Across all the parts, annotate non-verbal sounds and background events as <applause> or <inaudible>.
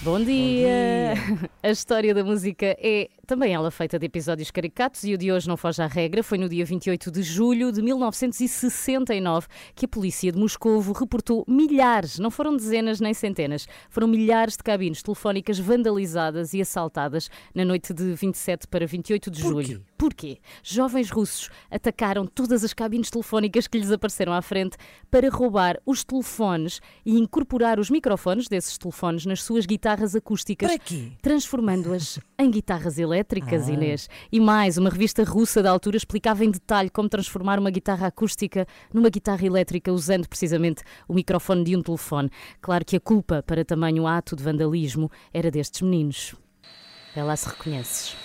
Bom dia! <laughs> A história da música é também ela feita de episódios caricatos e o de hoje não foge à regra. Foi no dia 28 de julho de 1969 que a polícia de Moscovo reportou milhares, não foram dezenas nem centenas, foram milhares de cabines telefónicas vandalizadas e assaltadas na noite de 27 para 28 de julho. Porquê? Jovens russos atacaram todas as cabines telefónicas que lhes apareceram à frente para roubar os telefones e incorporar os microfones desses telefones nas suas guitarras acústicas, quê? transformando-as em guitarras elétricas, Inês. E mais, uma revista russa da altura explicava em detalhe como transformar uma guitarra acústica numa guitarra elétrica usando precisamente o microfone de um telefone. Claro que a culpa para tamanho ato de vandalismo era destes meninos. Vê lá se reconheces.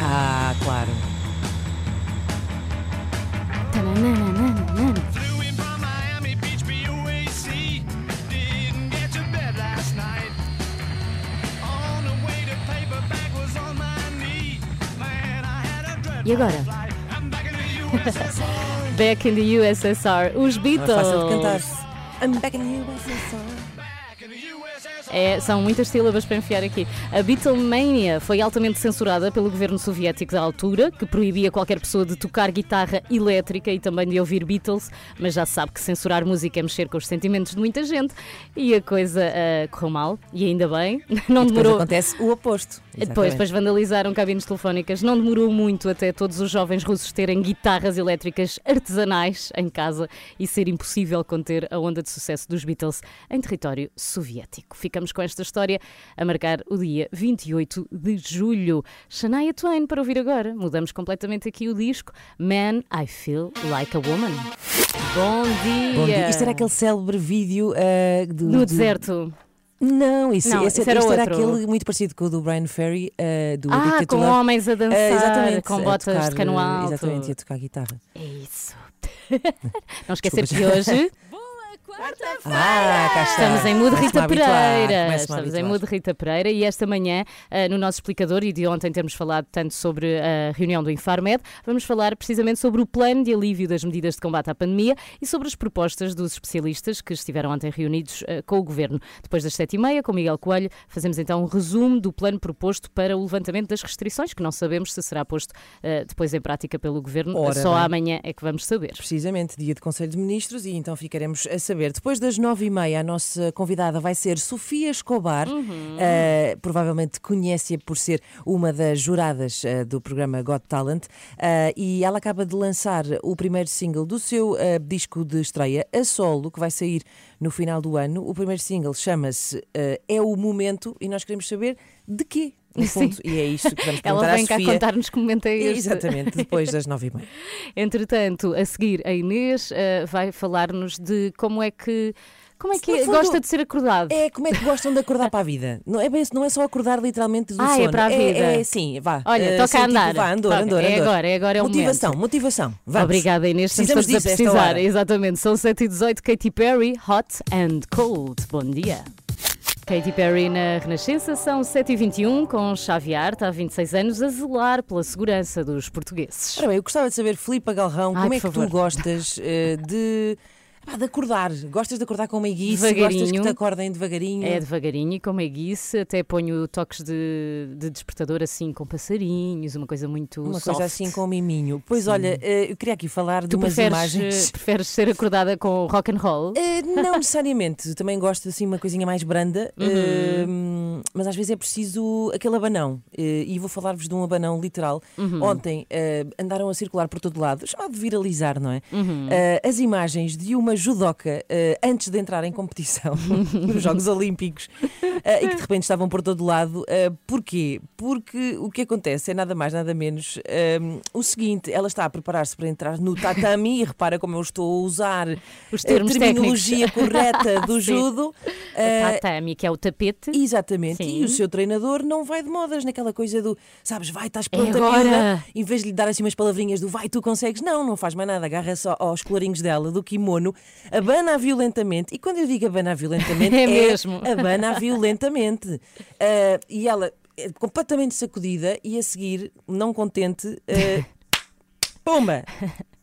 Ah, claro. Tananana. E agora? <laughs> Back in the USSR, os Não Beatles. é fácil de cantar. I'm back in you, USSR. É, são muitas sílabas para enfiar aqui. A Beatlemania foi altamente censurada pelo governo soviético da altura, que proibia qualquer pessoa de tocar guitarra elétrica e também de ouvir Beatles, mas já se sabe que censurar música é mexer com os sentimentos de muita gente e a coisa ah, correu mal, e ainda bem. <laughs> Não demorou. acontece o oposto. Depois, Exatamente. depois vandalizaram cabines telefónicas. Não demorou muito até todos os jovens russos terem guitarras elétricas artesanais em casa e ser impossível conter a onda de sucesso dos Beatles em território soviético. Ficamos com esta história a marcar o dia 28 de julho. Shania Twain para ouvir agora. Mudamos completamente aqui o disco Man, I Feel Like a Woman. Bom dia! Bom dia. Isto era aquele célebre vídeo ah, do, No do- deserto. Não, isso, Não, esse, esse era era aquele muito parecido com o do Brian Ferry, ah, do Ah, com homens a dançar, Ah, exatamente, com botas tocar, de cano ah, alto. Exatamente, e a tocar guitarra. É isso. <laughs> Não esquecer que hoje Ah, cá está. estamos em Começo-me Rita Pereira. Estamos em. Mood Rita Pereira e esta manhã, ah, no nosso explicador, e de ontem termos falado tanto sobre a reunião do Infarmed, vamos falar precisamente sobre o plano de alívio das medidas de combate à pandemia e sobre as propostas dos especialistas que estiveram ontem reunidos ah, com o Governo. Depois das sete e meia, com Miguel Coelho, fazemos então um resumo do plano proposto para o levantamento das restrições, que não sabemos se será posto ah, depois em prática pelo Governo. Ora Só bem. amanhã é que vamos saber. Precisamente, dia de Conselho de Ministros, e então ficaremos a saber. Depois das nove e meia, a nossa convidada vai ser Sofia Escobar. Uhum. Uh, provavelmente conhece-a por ser uma das juradas uh, do programa Got Talent. Uh, e ela acaba de lançar o primeiro single do seu disco de estreia, a solo, que vai sair no final do ano. O primeiro single chama-se É o Momento, e nós queremos saber de quê. No Sim. fundo, e é isto que vamos <laughs> Ela perguntar vem cá contar-nos que momento é este. Exatamente, depois das <laughs> nove e meia. Entretanto, a seguir, a Inês eh, vai falar-nos de como é que. Como é que é- fundo, gosta de ser acordado? É como é que gostam de acordar para a vida. Não é, não é só acordar literalmente do Ah, é sono. para a vida. É, sim, vá. Olha, Eh, toca sim, a andar. vá, andor, andor, É andor. agora, é agora é o Motivação, momento. motivação. Vamos. Obrigada, Inês. Estamos Precisamos disso a precisar. Exatamente. São 7 e 18 Katy Perry, Hot and Cold. Bom dia. Katy Perry na Renascença são 7h21 com Xavier, está há 26 anos, a zelar pela segurança dos portugueses. Ora bem, eu gostava de saber, Filipe Galrão, como é que favor. tu gostas eh, de, pá, de acordar? Gostas de acordar com meiguice? Gostas que te acordem devagarinho? É devagarinho e com meiguice, até ponho toques de, de despertador assim com passarinhos, uma coisa muito Uma soft. coisa assim com miminho. Pois olha, eh, eu queria aqui falar de Tu umas preferes, imagens. eh, preferes ser acordada com rock and roll? Eh, não necessariamente, também gosto assim uma coisinha mais branda. Uhum. Ahm, mas às vezes é preciso aquele abanão. Eh, E vou falar-vos de um abanão literal. Uhum. Ontem andaram a circular por todo lado, chamado de viralizar, não é? Uhum. As imagens de uma judoca eh, antes de entrar em competição <laughs> nos Jogos Olímpicos eh, e que de repente estavam por todo lado. Eh, porquê? Porque o que acontece é nada mais, nada menos o seguinte: ela está a preparar-se para entrar no tatami e repara como eu estou a usar Os a termos terminologia técnicos. correta <laughs> do judo. A Eh, tatami, que é o tapete. Exatamente, Sim. e o seu treinador não vai de modas naquela coisa do sabes, vai, estás É pronta, agora. miúda. Em vez de lhe dar assim umas palavrinhas do vai, tu consegues, não, não faz mais nada, agarra só aos colarinhos dela, do kimono, abana violentamente. E quando eu digo abana violentamente, <laughs> É mesmo. abana violentamente. Ah, e ela é completamente sacudida e a seguir, não contente, ah, <laughs> pumba!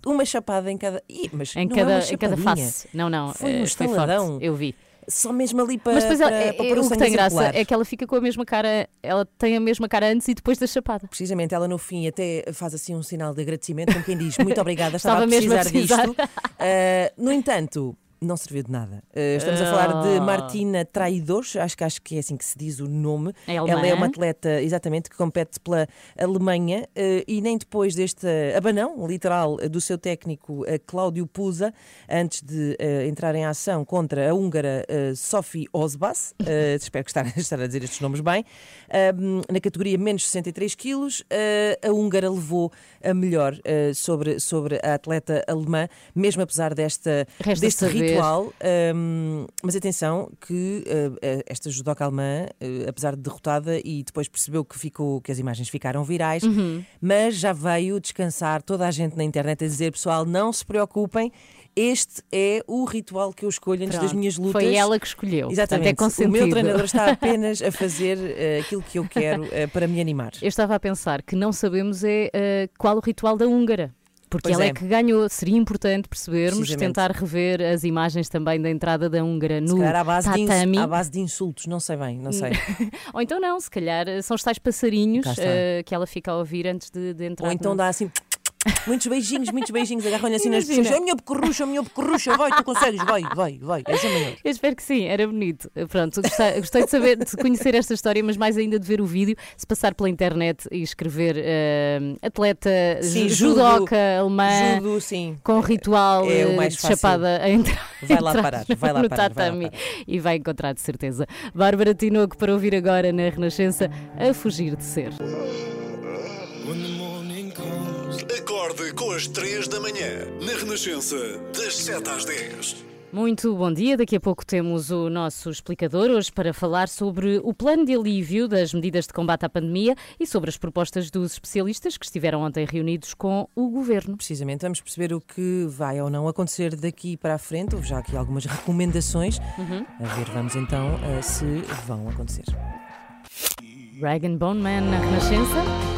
Uma chapada em cada. Ih, mas Em é cada, uma em cada face. Não, não. Foi eh, um foi estaladão. forte. Eu vi. Só mesmo ali para. Mas depois ela- para, é- para é- o o que tem graça circular. é que ela fica com a mesma cara, ela tem a mesma cara antes e depois da chapada. Precisamente, ela no fim até faz assim um sinal de agradecimento, como quem diz muito <laughs> obrigada, estava, Estava a mesmo a precisar, precisar. disto. Ah, no entanto, não serviu de nada. Ah, estamos a falar de Ah. Martina Traidores, acho que, acho que é assim que se diz o nome. É. Ela é uma atleta, exatamente, que compete pela Alemanha ah, e nem depois deste abanão, literal, do seu técnico ah, Cláudio Pusa, antes de ah, entrar em ação contra a húngara Sophie Osbas, <laughs> espero que estar, <laughs> estar a dizer estes nomes bem, na categoria menos 63 quilos, a húngara levou a melhor sobre, sobre a atleta alemã, mesmo apesar desta, Resta deste saber. Ritual. Ahm, mas atenção que ah, esta judoca alemã, ah, apesar de derrotada e depois percebeu que, ficou, que as imagens ficaram virais, Uhum. mas já veio descansar toda a gente na internet a dizer, pessoal, não se preocupem, este é o ritual que eu escolho antes das Pronto, minas lutas. Foi ela que escolheu. Exatamente. Portanto, é o meu treinador está <laughs> apenas a fazer eh, aquilo que eu quero eh, para me animar. Eu estava a pensar que não sabemos é eh, qual o ritual da húngara. Porque Pois ela é. é. que ganhou. Seria importante percebermos, tentar rever as imagens também da entrada da húngara Se no calhar à base, de tatami. à base de insultos, não sei bem, não sei. <laughs> Ou então não, se calhar eh, são os tais passarinhos eh, que ela fica a ouvir antes de, de entrar. Ou então no- dá assim. Muitos beijinhos, muitos beijinhos, agarram-lhe assim nas pessoas. É a minha pecorrucha, a minha pecorrucha, vai, tu consegues, vai, vai, vai. Essa é maior. Eu espero que sim, era bonito. Pronto, gostei, gostei de saber, de conhecer esta história, mas mais ainda de ver o vídeo, se passar pela internet e escrever eh, atleta Sim, ju- judo, judoca alemã Judo, sim. com ritual É o eh, de chapada a entrar, Vai lá parar, vai lá no parar, vai lá tatami parar. e vai encontrar de certeza. Bárbara Tinoco para ouvir agora na Renascença a fugir de ser. As 3 da manhã, na Renascença, das 7 às 10. Muito bom dia. Daqui a pouco temos o nosso explicador hoje para falar sobre o plano de alívio das medidas de combate à pandemia e sobre as propostas dos especialistas que estiveram ontem reunidos com o governo. Precisamente, vamos perceber o que vai ou não acontecer daqui para a frente. Houve já aqui algumas recomendações. A ver, vamos então eh, se vão acontecer. Rag and Bone Man na Renascença.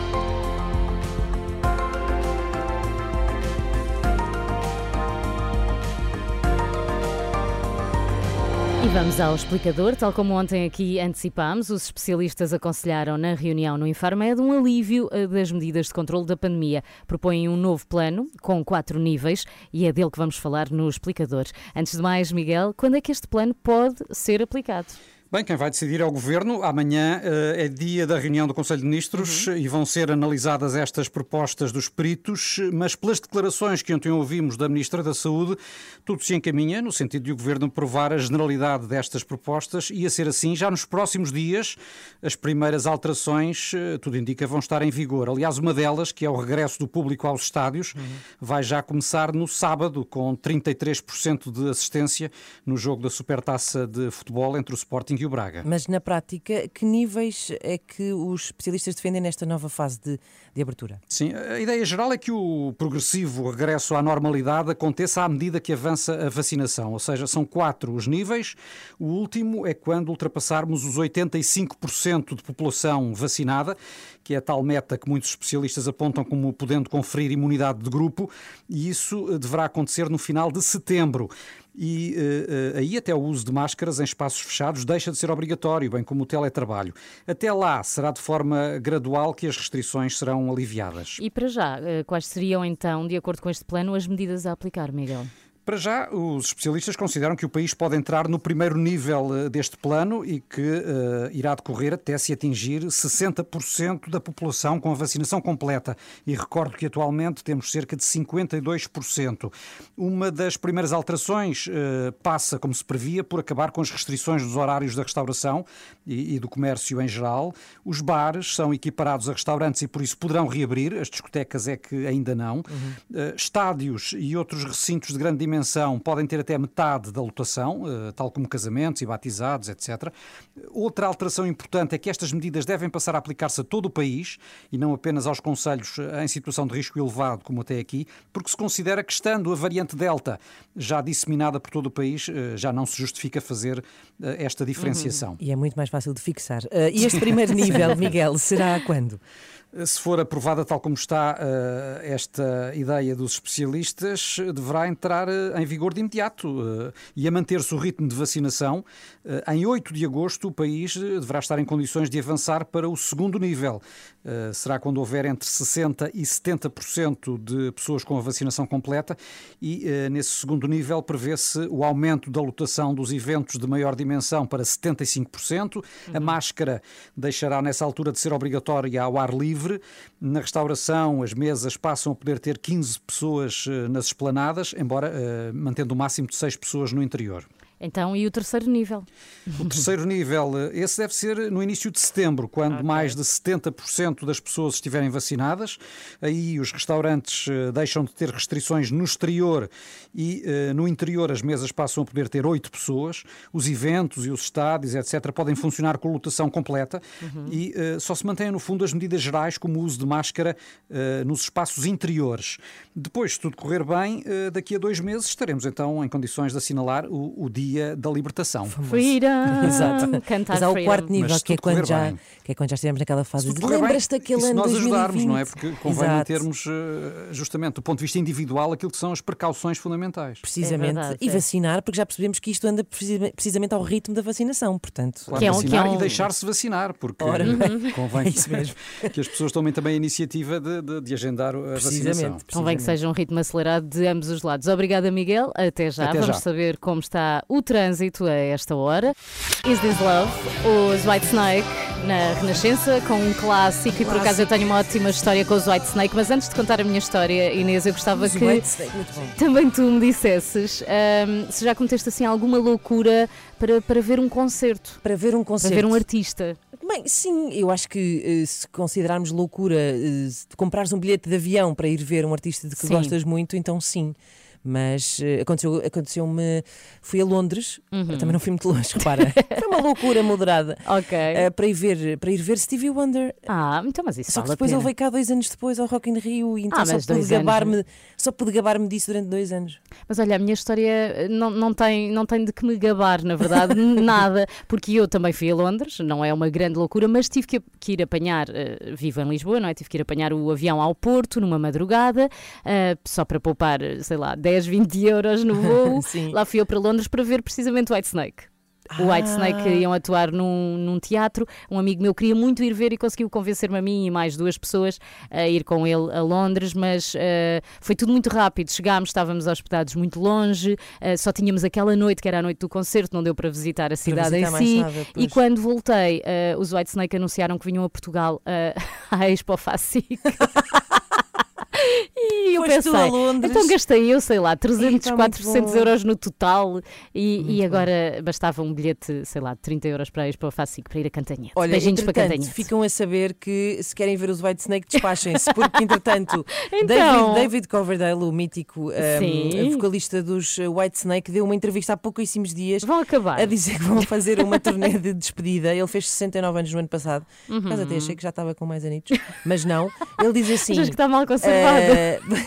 Vamos ao explicador. Tal como ontem aqui antecipámos, os especialistas aconselharam na reunião no Infarmed um alívio eh, das medidas de controle da pandemia. Propõem um novo plano com quatro níveis e é dele que vamos falar no explicador. Antes de mais, Miguel, quando é que este plano pode ser aplicado? Bem, quem vai decidir é o Governo. Amanhã eh, é dia da reunião do Conselho de Ministros e vão ser analisadas estas propostas dos peritos, mas pelas declarações que ontem ouvimos da Ministra da Saúde, tudo se encaminha no sentido de o Governo aprovar a generalidade destas propostas e, a ser assim, já nos próximos dias, as primeiras alterações, eh, tudo indica, vão estar em vigor. Aliás, uma delas, que é o regresso do público aos estádios, vai já começar no sábado, com 33% de assistência no jogo da Supertaça de Futebol entre o Sporting e Braga. Mas na prática, que níveis é que os especialistas defendem nesta nova fase de, de abertura? Sim, a ideia geral é que o progressivo regresso à normalidade aconteça à medida que avança a vacinação, ou seja, são quatro os níveis. O último é quando ultrapassarmos os 85% de população vacinada, que é a tal meta que muitos especialistas apontam como podendo conferir imunidade de grupo, e isso deverá acontecer no final de setembro. E eh, eh, aí até o uso de máscaras em espaços fechados deixa de ser obrigatório, bem como o teletrabalho. Até lá será de forma gradual que as restrições serão aliviadas. E para já, eh, quais seriam então, de acordo com este plano, as medidas a aplicar, Miguel? Para já, os especialistas consideram que o país pode entrar no primeiro nível eh, deste plano e que uh, irá decorrer até se atingir 60% da população com a vacinação completa. E recordo que atualmente temos cerca de 52%. Uma das primeiras alterações uh, passa, como se previa, por acabar com as restrições dos horários da restauração e, e do comércio em geral. Os bares são equiparados a restaurantes e por isso poderão reabrir, as discotecas é que ainda não. Uhum. Uh, estádios e outros recintos de grande dimensão dimensão podem ter até metade da lotação, eh, tal como casamentos e batizados, etc. Outra alteração importante é que estas medidas devem passar a aplicar-se a todo o país e não apenas aos conselhos eh, em situação de risco elevado, como até aqui, porque se considera que, estando a variante Delta já disseminada por todo o país, eh, já não se justifica fazer esta diferenciação. Uhum. E é muito mais fácil de fixar. E este primeiro <laughs> nível, Miguel, será quando? Se for aprovada tal como está esta ideia dos especialistas, deverá entrar em vigor de imediato uh, e a manter-se o ritmo de vacinação. em 8 de agosto, o país deverá estar em condições de avançar para o segundo nível. será quando houver entre 60% e 70% de pessoas com a vacinação completa e nesse segundo nível prevê-se o aumento da lotação dos eventos de maior dimensão para 75%. Uhum. A máscara deixará nessa altura de ser obrigatória ao ar livre. Na restauração, as mesas passam a poder ter 15 pessoas eh, nas esplanadas, embora mantendo o máximo de 6 pessoas no interior. Então, e o terceiro nível? O terceiro nível, esse deve ser no início de setembro, quando okay. mais de 70% das pessoas estiverem vacinadas. Aí os restaurantes eh, deixam de ter restrições no exterior e uh, no interior as mesas passam a poder ter 8 pessoas. Os eventos e os estádios, etc., podem funcionar com lotação completa uhum. e uh, só se mantêm, no fundo, as medidas gerais, como o uso de máscara uh, nos espaços interiores. Depois, se tudo correr bem, daqui a dois meses estaremos então em condições de assinalar o, o dia da libertação. Freedom! <laughs> Exato. Cantar Mas há o quarto nível, que é, quando já, que é quando já estivemos naquela fase de lembras-te daquele ano nós 2020? ajudarmos, não é? Porque convém Exato. termos, justamente, do ponto de vista individual, aquilo que são as precauções fundamentais. Precisamente. É verdade, e é. vacinar, porque já percebemos que isto anda precisamente ao ritmo da vacinação, portanto. Claro, que é um, vacinar que é um... e deixar-se vacinar, porque Ora, <laughs> convém <laughs> é que as pessoas tomem também a iniciativa de, de, de agendar a vacinação. Convém que seja um ritmo acelerado de ambos os lados. Obrigada, Miguel. Até já. Até Vamos já. saber como está o trânsito a esta hora. Is This Love? Os White Snake na Renascença, com um clássico, e por acaso eu tenho uma ótima história com os White Snake, mas antes de contar a minha história, Inês, eu gostava os que também tu me dissesses um, se já cometeste assim alguma loucura para, para ver um concerto. Para ver um concerto. Para ver um artista. Bem, sim, eu acho que eh, se considerarmos loucura eh, comprares um bilhete de avião para ir ver um artista de que sim. gostas muito, então sim mas uh, aconteceu, aconteceu-me. Fui a Londres, uhum. também não fui muito longe, <laughs> repara. Foi uma loucura moderada. Ok. Uh, para, ir ver, para ir ver Stevie Wonder. Ah, então, mas isso Só que depois ele veio cá dois anos depois ao Rock in Rio e então ah, só, pude gabar-me, só pude gabar-me disso durante dois anos. Mas olha, a minha história não, não, tem, não tem de que me gabar, na verdade, <laughs> nada, porque eu também fui a Londres, não é uma grande loucura, mas tive que, que ir apanhar, uh, vivo em Lisboa, não é? Tive que ir apanhar o avião ao Porto numa madrugada, uh, só para poupar, sei lá, 10 10, 20 euros no voo. <laughs> Lá fui eu para Londres para ver precisamente o White Snake. O White ah. Snake iam atuar num, num, teatro. Um amigo meu queria muito ir ver e conseguiu convencer-me a mim e mais duas pessoas a ir com ele a Londres, mas uh, foi tudo muito rápido. Chegámos, estávamos hospedados muito longe, uh, só tínhamos aquela noite, que era a noite do concerto, não deu para visitar a cidade visitar em si. Nada, e quando voltei, uh, os White Snake anunciaram que vinham a Portugal <laughs> à Expo Facic. <laughs> <laughs> E eu pensei, então gastei eu, sei lá, 300, Eita, 400 euros no total e, e agora bom. bastava um bilhete, sei lá, de 30 euros para ir para o Facic para ir a Cantanhete. Olha, Beijinhos para Cantanhete. ficam a saber que se querem ver os White Snake, despachem-se, porque entretanto, <laughs> então... David, David Coverdale, o mítico um, vocalista dos White Snake, deu uma entrevista há pouquíssimos dias vão acabar. a dizer que vão fazer uma turnê de despedida. Ele fez 69 anos no ano passado, uhum. mas até achei que já estava com mais anitos, mas não. Ele diz <laughs> assim: Achas que está mal conservado? <laughs> Uh,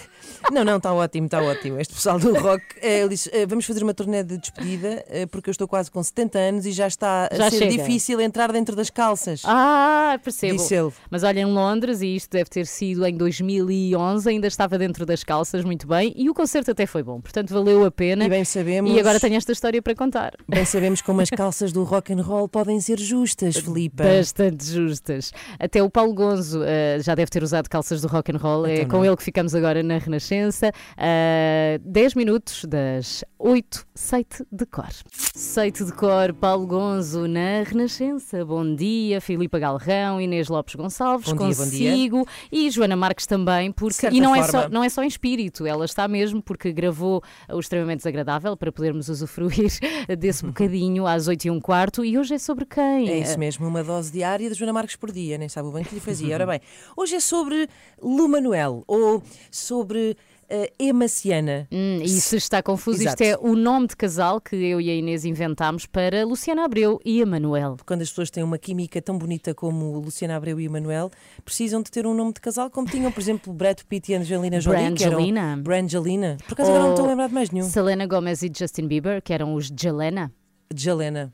Não, não, está ótimo, está ótimo. Este pessoal do rock, eh, ele eh, vamos fazer uma turnê de despedida, eh, porque eu estou quase com 70 anos e já está a já ser chega. difícil entrar dentro das calças. Ah, percebo. Disse ele. Mas olha, em Londres, e isto deve ter sido em 2011, ainda estava dentro das calças, muito bem, e o concerto até foi bom, portanto valeu a pena. E bem sabemos. E agora tenho esta história para contar. Bem <laughs> sabemos como as calças do rock and roll podem ser justas, Filipe. Bastante justas. Até o Paulo Gonzo uh, já deve ter usado calças do rock and roll, é então é com não. ele que ficamos agora na Renascença Renascença, a 10 minutos das 8, Seite de Cor. Seite de Cor, Paulo Gonzo na Renascença. Bom dia, Filipa Galrão, Inês Lopes Gonçalves, Bom dia, bom dia. consigo e Joana Marques também, porque e não é, só, não é só em espírito, ela está mesmo porque gravou o extremamente desagradável para podermos usufruir <laughs> desse <laughs> bocadinho às 8 e um quarto e hoje é sobre quem? É isso mesmo, uma dose diária de Joana Marques por dia, nem sabe o bem que lhe fazia. Ora <laughs> bem, hoje é sobre Lu Manuel ou sobre uh, Emaciana. Hum, e se está confuso, Exato. isto é o nome de casal que eu e a Inês inventámos para Luciana Abreu e Emanuel. Quando as pessoas têm uma química tão bonita como Luciana Abreu e Emanuel, precisam de ter um nome de casal, como tinham, por exemplo, Brad Pitt e Angelina Jolie. que eram- Brangelina. Brangelina. Por acaso agora não Ou estou a lembrar de mais nenhum. Selena Gomez e Justin Bieber, que eram os Jelena. Jelena.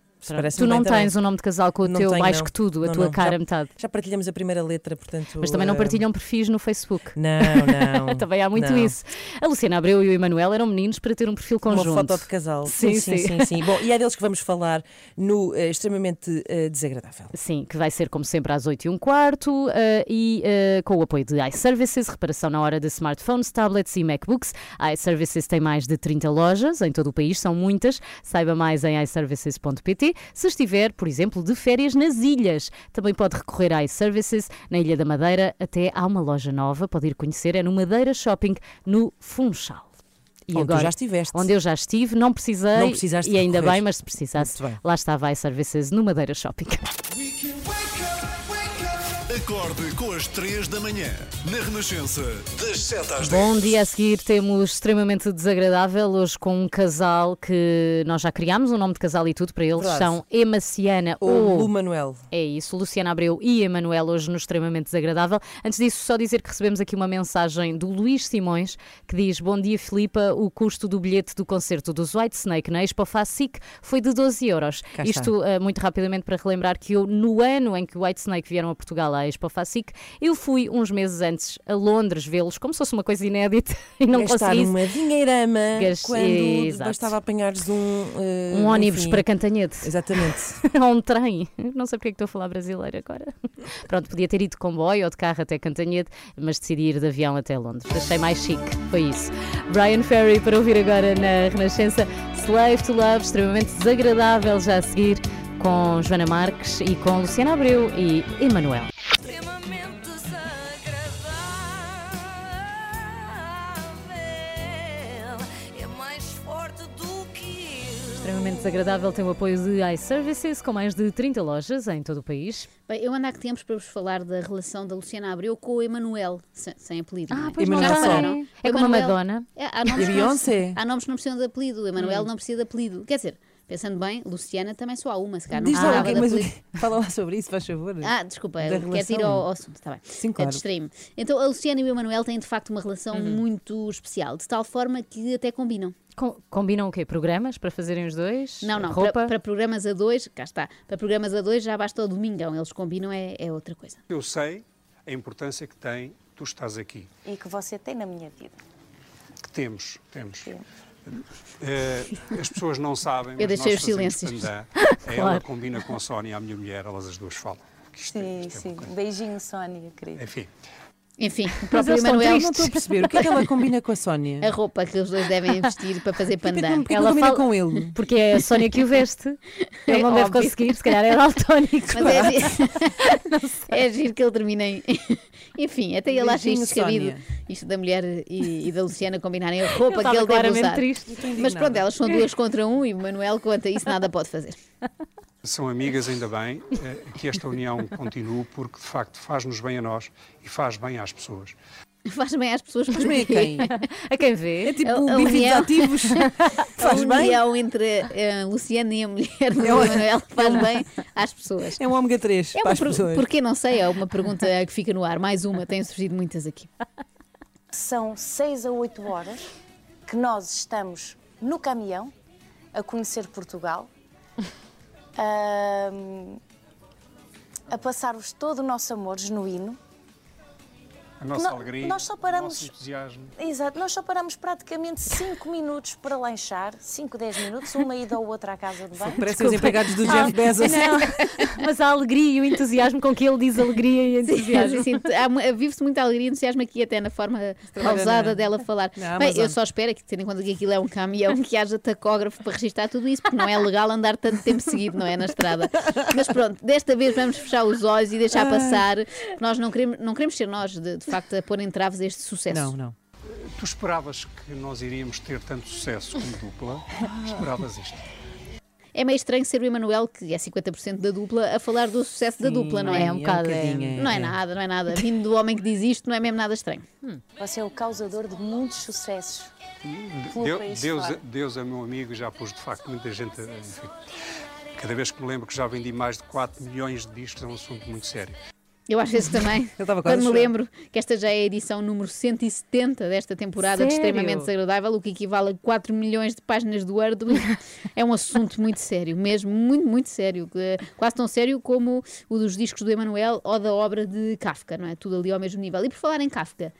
Tu não tens um nome de casal com o Não teu tenho, mais não. que tudo, a Não, tua cara Já- metade. Já partilhamos a primeira letra, portanto. Mas também não eh, partilham perfis no Facebook. Não, <laughs> não. Também há muito isso. A Luciana Abreu e o Emanuel eram meninos para ter um perfil conjunto. Uma foto de casal. Sim, sim, sim. sim, sim. Bom, e é deles que vamos falar no eh, extremamente eh, desagradável. Sim, que vai ser como sempre às 8 e um quarto eh, e com o apoio de iServices, reparação na hora de smartphones, tablets e MacBooks. A iServices tem mais de 30 lojas em todo o país, são muitas. Saiba mais em iServices.pt. Se estiver, por exemplo, de férias nas ilhas, também pode recorrer a iServices na Ilha da Madeira. Até há uma loja nova, pode ir conhecer, é no Madeira Shopping, no Funchal. E Onde tu já estiveste. Onde eu já estive, não precisei. Não precisaste e ainda recorrer. bem, mas se precisasse, lá estava a iServices no Madeira Shopping. Acorde com as 3 da manhã, na Renascença, das 7 às 10. Bom dia a seguir, temos extremamente desagradável hoje com um casal que nós já criámos, um nome de casal e tudo para eles, Verdade. são Emaciana Ou ou Lu Manuel. é isso, Luciana Abreu e Emanuel hoje no extremamente desagradável. Antes disso, só dizer que recebemos aqui uma mensagem do Luís Simões que diz: Bom dia, Filipa. O custo do bilhete do concerto dos White Snake na Expo Facic foi de 12 euros. Isto eh, muito rapidamente para relembrar que eu, no ano em que o White Snake vieram a Portugal à Expo Facic, eu fui uns meses antes a Londres vê-los, como se fosse uma coisa inédita <laughs> e não Gastar consegui. uma dinheirama Gas- quando Exato. bastava apanhares um... eh, Um ónibus enfim. para Cantanhede. Exatamente. <laughs> Ou um trem. Não sei porque é que estou a falar brasileiro agora. <laughs> Pronto, podia ter ido de comboio ou de carro até Cantanhede, mas decidi ir de avião até Londres. Achei mais chique, foi isso. Brian Ferry para ouvir agora na Renascença. Slave to Love, extremamente desagradável já a seguir, com Joana Marques e com Luciana Abreu e Emanuel. Extremamente desagradável tem o apoio de iServices, com mais de 30 lojas em todo o país. Bem, eu ando há que tempos para vos falar da relação da Luciana Abreu com o Emanuel, sem, sem apelido. não é? pois não Já tem. repararam? É O como a Emanuel- Madonna. É, há, nomes E não, Beyoncé? há nomes que não precisam de apelido. O Emanuel não precisa de apelido. Quer dizer, pensando bem, Luciana também só há uma, se calhar não Diz lá, precisava ok, de mas apelido. <laughs> fala lá sobre isso, faz favor. Ah, desculpa, Da eu quero ir ao, ao assunto, está bem. Sim, É claro. distraí-me. Então, a Luciana e o Emanuel têm de facto uma relação Uhum. muito especial, de tal forma que até combinam. Com- combinam o quê? Programas para fazerem os dois? Não, não, Roupa? para, para programas a dois, cá está, para programas a dois já basta o domingão, eles combinam, é, é outra coisa. Eu sei a importância que tem tu estás aqui. E que você tem na minha vida. Que temos, temos. Eh, as pessoas não sabem, Eu deixei os silêncios. pandan. <laughs> Ela Claro. combina com a Sónia, a minha mulher, elas as duas falam. Isto é- Sim, isto é sim. coisa- Beijinho, Sónia, querida. Enfim, Enfim, o próprio Emanuel, Não estou a perceber. O que é que ela combina com a Sónia? a roupa que os dois devem vestir para fazer pandan. não- Ela não combina fala- com ele? Porque é a Sónia que o veste. <laughs> Ele não deve óbvio. conseguir, se calhar era altónico. Mas é giro, <laughs> é giro que ele termine em. <laughs> Enfim, até ele acha isto descabido. Isto da mulher e, e da Luciana combinarem a roupa que ele deve usar. triste. Mas pronto, elas são duas contra um e o Manuel conta isso, nada pode fazer. São amigas ainda bem, eh, que esta união continue, porque de facto faz-nos bem a nós e faz bem às pessoas. Faz bem às pessoas Mas bem a quem? A quem vê. É tipo A- a união. ativos. <laughs> Faz a bem? união entre a Luciana e a mulher do É Manuel faz bem às pessoas. É um ômega 3 É para as pessoas. Porquê não sei, é uma pergunta que fica no ar. Mais uma, têm surgido muitas aqui. São seis a oito horas que nós estamos no caminhão a conhecer Portugal, ahm, a passar-vos todo o nosso amor genuíno A nossa No- alegria, nós só o paramos- nosso entusiasmo. Exato, nós só paramos praticamente 5 minutos para lanchar, 5, 10 minutos, uma ida ou outra à casa de banho. Parece os empregados do Jeff Bezos. Não, <laughs> mas a alegria e o entusiasmo com que ele diz alegria e entusiasmo. Sim, sim, Vive-se muita alegria e entusiasmo aqui, até na forma pausada dela falar. Na Bem, eu só espero que, tendo em conta que aquilo é um caminhão, que haja tacógrafo para registrar tudo isso, porque não é legal andar tanto tempo seguido, não é? Na estrada. Mas pronto, desta vez vamos fechar os olhos e deixar passar. Nós não queremos, não queremos ser nós, de, de facto, a pôr em traves este sucesso. Não, não. Tu esperavas que nós iríamos ter tanto sucesso como dupla? Esperavas isto? É meio estranho ser o Emanuel, que é 50% da dupla, a falar do sucesso da Sim, dupla, não é? é um bocado, é. bocadinho, Não é nada, não é nada. Vindo do homem que diz isto, não é mesmo nada estranho. Você é o causador de muitos sucessos. Deu- Deus. Deus é meu amigo e já pus de facto muita gente. Enfim, cada vez que me lembro que já vendi mais de 4 milhões de discos, é um assunto muito sério. Eu acho isso também. <laughs> Eu estava quase Quando me lembro que esta já é a edição número 170 desta temporada de Sério? Extremamente Desagradável, o que equivale a 4 milhões de páginas do Word, <laughs> é um assunto muito sério, mesmo muito, muito sério. que- Quase tão sério como o dos discos do Emanuel ou da obra de Kafka, não é? Tudo ali ao mesmo nível. E por falar em Kafka,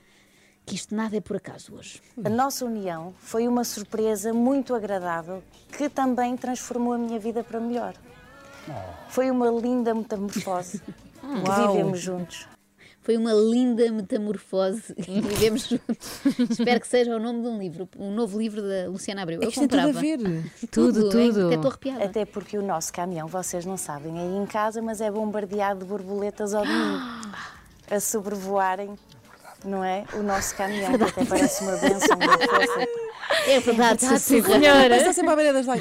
que isto nada é por acaso hoje. A nossa união foi uma surpresa muito agradável que também transformou a minha vida para melhor. Foi uma linda metamorfose <laughs> que vivemos juntos. Foi uma linda metamorfose <laughs> e vivemos juntos. Espero que seja o nome de um livro, um novo livro da Luciana Abreu. É Eu que tem tudo a comprava. ver. Tudo, hein? tudo. Até estou arrepiada. Até porque o nosso caminhão, vocês não sabem, é aí em casa, mas é bombardeado de borboletas ao domingo. <gasps> A sobrevoarem, não é? O nosso caminhão, que até parece uma bênção, uma força. É verdade, Sim, sussurra. senhora. Está sempre à beira das. <laughs>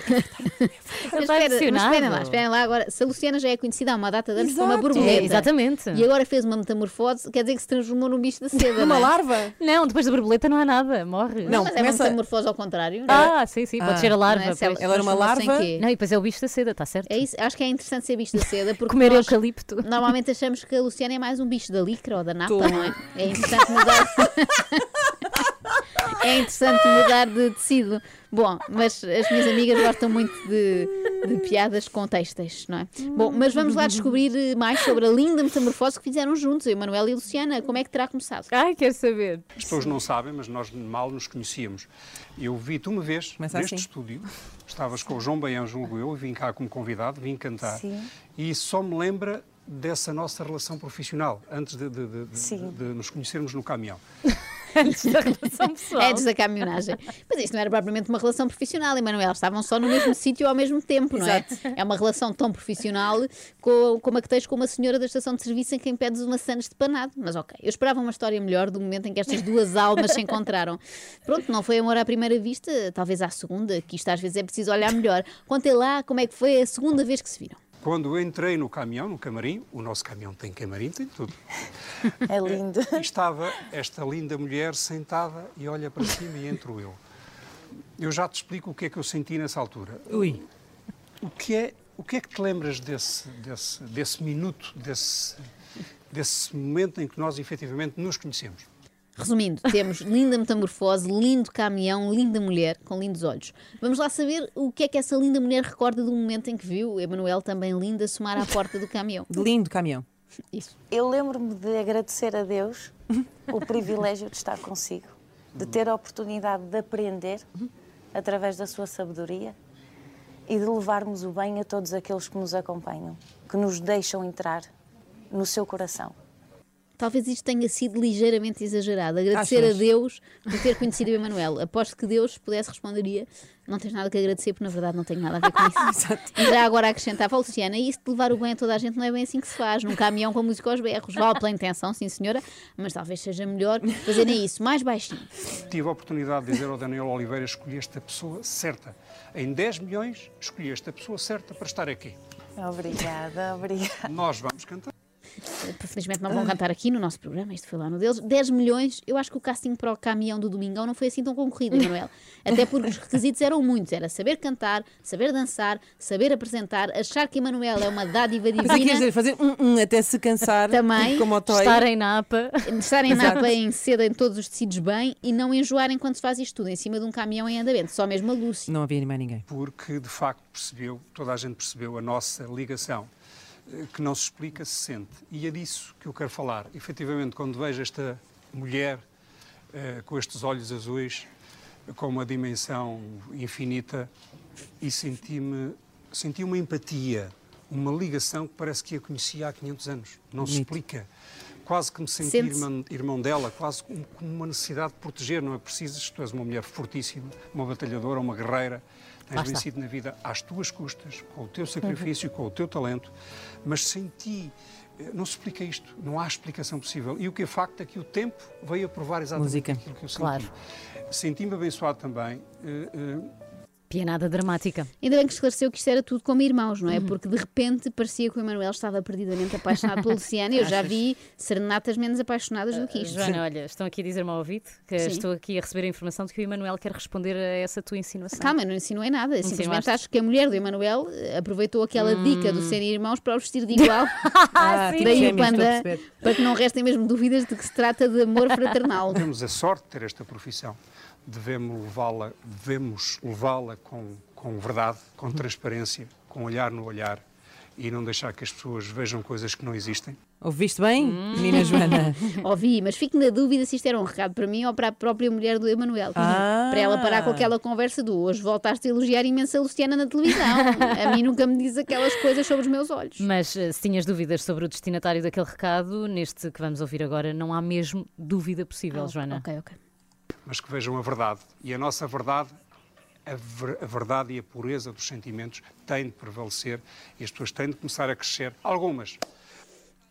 Mas Está espera, mas emocionado. esperem lá, esperem lá agora. Se a Luciana já é conhecida há uma data de anos como uma borboleta É, exatamente. e agora fez uma metamorfose, quer dizer que se transformou num bicho da seda. Uma não é? larva. Não, depois da borboleta não há nada, morre. Não, Mas é começa- uma metamorfose ao contrário. não é? Ah, sim, sim, pode Ah, ser a Não larva. é? Ela Ela era uma larva? quê? Não, e depois é o bicho da seda, está certo? É isso, acho que é interessante ser bicho da seda porque Comer nós eucalipto. normalmente achamos que a Luciana é mais um bicho da licra ou da napa, Tô. não é? É interessante mudar. <laughs> é interessante mudar de tecido. Bom, mas as minhas amigas gostam muito de, de piadas com têxteis, não é? Bom, mas vamos lá descobrir mais sobre a linda metamorfose que fizeram juntos, eu, Manuel e Luciana. Como é que terá começado? Ai, quero saber. As pessoas não sabem, mas nós mal nos conhecíamos. Eu vi-te uma vez Começa neste assim. estúdio, estavas com o João Baião, julgo eu, vim cá como convidado, vim cantar. Sim. E isso só me lembra dessa nossa relação profissional, antes de, de- de- de nos conhecermos no caminhão. <laughs> Antes da <laughs> relação pessoal. Antes da caminhonagem. Mas isto não era propriamente uma relação profissional, Emanuel. Estavam só no mesmo sítio ao mesmo tempo, não é? É uma relação tão profissional co- como a que tens com uma senhora da estação de serviço em quem pedes uma sandes de panado. Mas ok, eu esperava uma história melhor do momento em que estas duas <laughs> almas se encontraram. Pronto, não foi amor à primeira vista, talvez à segunda, que isto às vezes é preciso olhar melhor. Contem lá como é que foi a segunda vez que se viram. Quando entrei no caminhão, no camarim, o nosso caminhão tem camarim, tem tudo. É lindo. E estava esta linda mulher sentada e olha para cima e entro eu. Eu já te explico o que é que eu senti nessa altura. Ui. O que é, o que, é que te lembras desse, desse, desse minuto, desse, desse momento em que nós efetivamente nos conhecemos? Resumindo, temos linda metamorfose, lindo caminhão, linda mulher com lindos olhos. Vamos lá saber o que é que essa linda mulher recorda do momento em que viu Emanuel também linda somar à porta do caminhão. <laughs> Lindo caminhão. Isso. Eu lembro-me de agradecer a Deus o privilégio de estar consigo, de ter a oportunidade de aprender através da sua sabedoria e de levarmos o bem a todos aqueles que nos acompanham, que nos deixam entrar no seu coração. Talvez isto tenha sido ligeiramente exagerado. Agradecer Achas? a Deus por ter conhecido o Emanuel. Aposto que Deus pudesse responderia: Não tens nada que agradecer, porque na verdade não tenho nada a ver com isso. <laughs> e já agora acrescentava, "Oh, Luciana, e isso de levar o bem a toda a gente não é bem assim que se faz. Num caminhão com a música aos berros. Vale pela intenção, sim senhora, mas talvez seja melhor fazerem isso mais baixinho. Tive a oportunidade de dizer ao Daniel Oliveira: escolheste a pessoa certa. Em 10 milhões, escolheste a pessoa certa para estar aqui. Obrigada, obrigada. Nós vamos cantar. Felizmente não vão cantar aqui no nosso programa, isto foi lá no deles. 10 milhões, eu acho que o casting para o caminhão do Domingão não foi assim tão concorrido, Emanuel. <laughs> Até porque os requisitos eram muitos: era saber cantar, saber dançar, saber apresentar, achar que Emanuel é uma dádiva Mas quer divina. dizer, fazer um, um até se cansar. Também. Como o toy. Estarem na APA. Estarem na Exato. APA em seda em todos os tecidos bem e não enjoar enquanto se faz isto tudo em cima de um caminhão em andamento. Só mesmo a Lúcia. Não havia mais ninguém. Porque, de facto, percebeu, toda a gente percebeu a nossa ligação, eh, que não se explica, se sente. E é disso que eu quero falar. Efetivamente, quando vejo esta mulher eh, com estes olhos azuis, com uma dimensão infinita, e senti-me senti uma empatia, uma ligação que parece que a conhecia há 500 anos. Não se explica. Quase que me senti Sente-se. irmão, irmão dela, quase com com uma necessidade de proteger. Não é preciso, tu és uma mulher fortíssima, uma batalhadora, uma guerreira. Tens está. vencido na vida às tuas custas, com o teu sacrifício, com o teu talento, mas senti. eh, Não se explica isto, não há explicação possível. E o que é facto é que o tempo veio a provar exatamente Música. aquilo que eu senti. Claro. Senti-me abençoado também. eh, eh, Pianada dramática. Ainda bem que esclareceu que isto era tudo como irmãos, não é? Uhum. Porque de repente parecia que o Emanuel estava perdidamente apaixonado pela Luciana. Eu já vi serenatas menos apaixonadas do que isto. Joana, olha, estão aqui a dizer-me ao ouvido que Sim. estou aqui a receber a informação de que o Emanuel quer responder a essa tua insinuação. Calma, eu não insinuei nada. Simplesmente Insinuaste. acho que a mulher do Emanuel eh, aproveitou aquela dica do serem irmãos para os vestir de igual. <laughs> Ah, tipo Daí o panda, para que não restem mesmo dúvidas de que se trata de amor fraternal. Temos a sorte de ter esta profissão. Devemos levá-la devemos levá-la com, com verdade, com transparência, com olhar no olhar e não deixar que as pessoas vejam coisas que não existem. Ouviste bem, menina Joana? <laughs> Ouvi, mas fico na dúvida se isto era um recado para mim ou para a própria mulher do Emanuel. Ah. Para ela parar com aquela conversa do hoje voltaste a elogiar imenso a Luciana na televisão. a mim nunca me diz aquelas coisas sobre os meus olhos. Mas eh, se tinhas dúvidas sobre o destinatário daquele recado, neste que vamos ouvir agora, não há mesmo dúvida possível, Joana. Ah, Ok, ok. Mas que vejam a verdade. E a nossa verdade, a, ver- a verdade e a pureza dos sentimentos têm de prevalecer e as pessoas têm de começar a crescer. Algumas.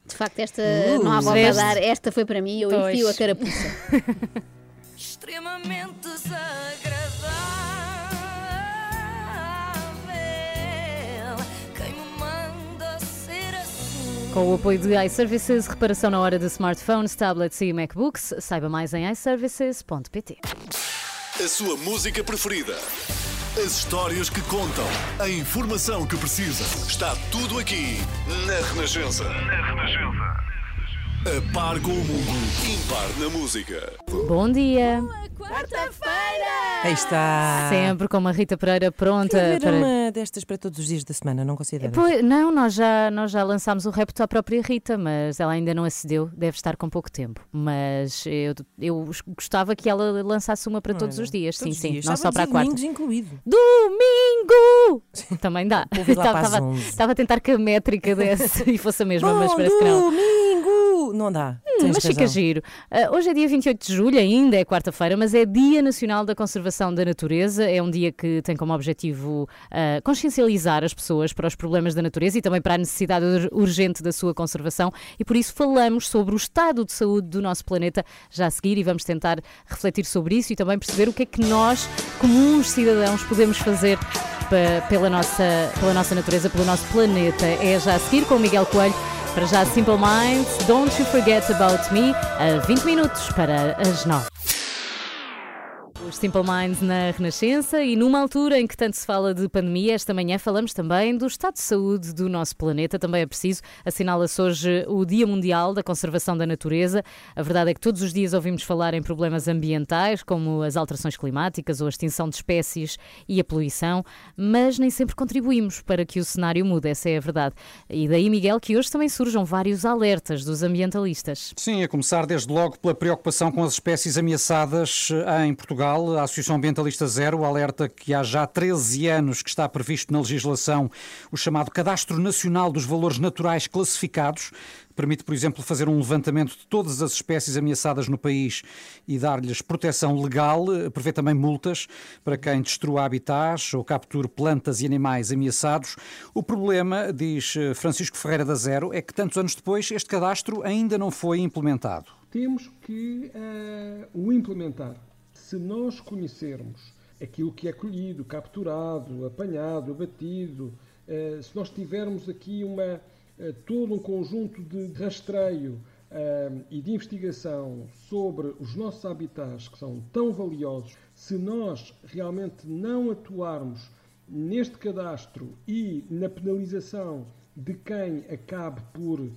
De facto, esta não há volta a dar. Esta foi para mim, eu Pois. enfio a carapuça. <laughs> <laughs> extremamente desagradável. Com o apoio de iServices, reparação na hora de smartphones, tablets e MacBooks, saiba mais em iServices.pt. A sua música preferida. As histórias que contam. A informação que precisa. Está tudo aqui na Renascença. Na Renascença. A par com o mundo. Impar na música. Bom dia! Quarta-feira! Aí está. Sempre com uma Rita Pereira pronta Queria ver para. uma destas para todos os dias da semana, não considero. Pois, não, nós já, nós já lançámos o repto à própria Rita, mas ela ainda não acedeu, deve estar com pouco tempo. Mas eu, eu gostava que ela lançasse uma para todos Olha, os dias, todos sim, os sim, dias. não só Sábados para a e quarta. domingos incluído. Domingo! Também dá. Lá para as Estava 11. estava a tentar que a métrica desse <laughs> e fosse a mesma, mas parece que não. domingo! Não dá. Hum, Mas fica razão. giro. Ah, hoje é dia 28 de julho, ainda é quarta-feira, mas é Dia Nacional da Conservação da Natureza. É um dia que tem como objetivo ah, consciencializar as pessoas para os problemas da natureza e também para a necessidade ur- urgente da sua conservação. E por isso falamos sobre o estado de saúde do nosso planeta já a seguir e vamos tentar refletir sobre isso e também perceber o que é que nós, comuns cidadãos, podemos fazer pela nossa, pela nossa natureza, pelo nosso planeta. É já a seguir com o Miguel Coelho. Para já, Simple Minds, Don't You Forget About Me, a 20 minutos para as 9. Os Simple Minds na Renascença e numa altura em que tanto se fala de pandemia, esta manhã falamos também do estado de saúde do nosso planeta. Também é preciso, assinala-se hoje o Dia Mundial da Conservação da Natureza. A verdade é que todos os dias ouvimos falar em problemas ambientais, como as alterações climáticas ou a extinção de espécies e a poluição, mas nem sempre contribuímos para que o cenário mude, essa é a verdade. E daí, Miguel, que hoje também surjam vários alertas dos ambientalistas. Sim, a começar desde logo pela preocupação com as espécies ameaçadas eh, em Portugal. A Associação Ambientalista Zero alerta que há já 13 anos que está previsto na legislação o chamado Cadastro Nacional dos Valores Naturais Classificados. Permite, por exemplo, fazer um levantamento de todas as espécies ameaçadas no país e dar-lhes proteção legal. Prevê também multas para quem destrua habitats ou capture plantas e animais ameaçados. O problema, diz eh, Francisco Ferreira da Zero, é que tantos anos depois este cadastro ainda não foi implementado. Temos que eh, o implementar. Se nós conhecermos aquilo que é colhido, capturado, apanhado, abatido, eh, se nós tivermos aqui uma, eh, todo um conjunto de rastreio eh, e de investigação sobre os nossos habitats que são tão valiosos, se nós realmente não atuarmos neste cadastro e na penalização de quem acabe por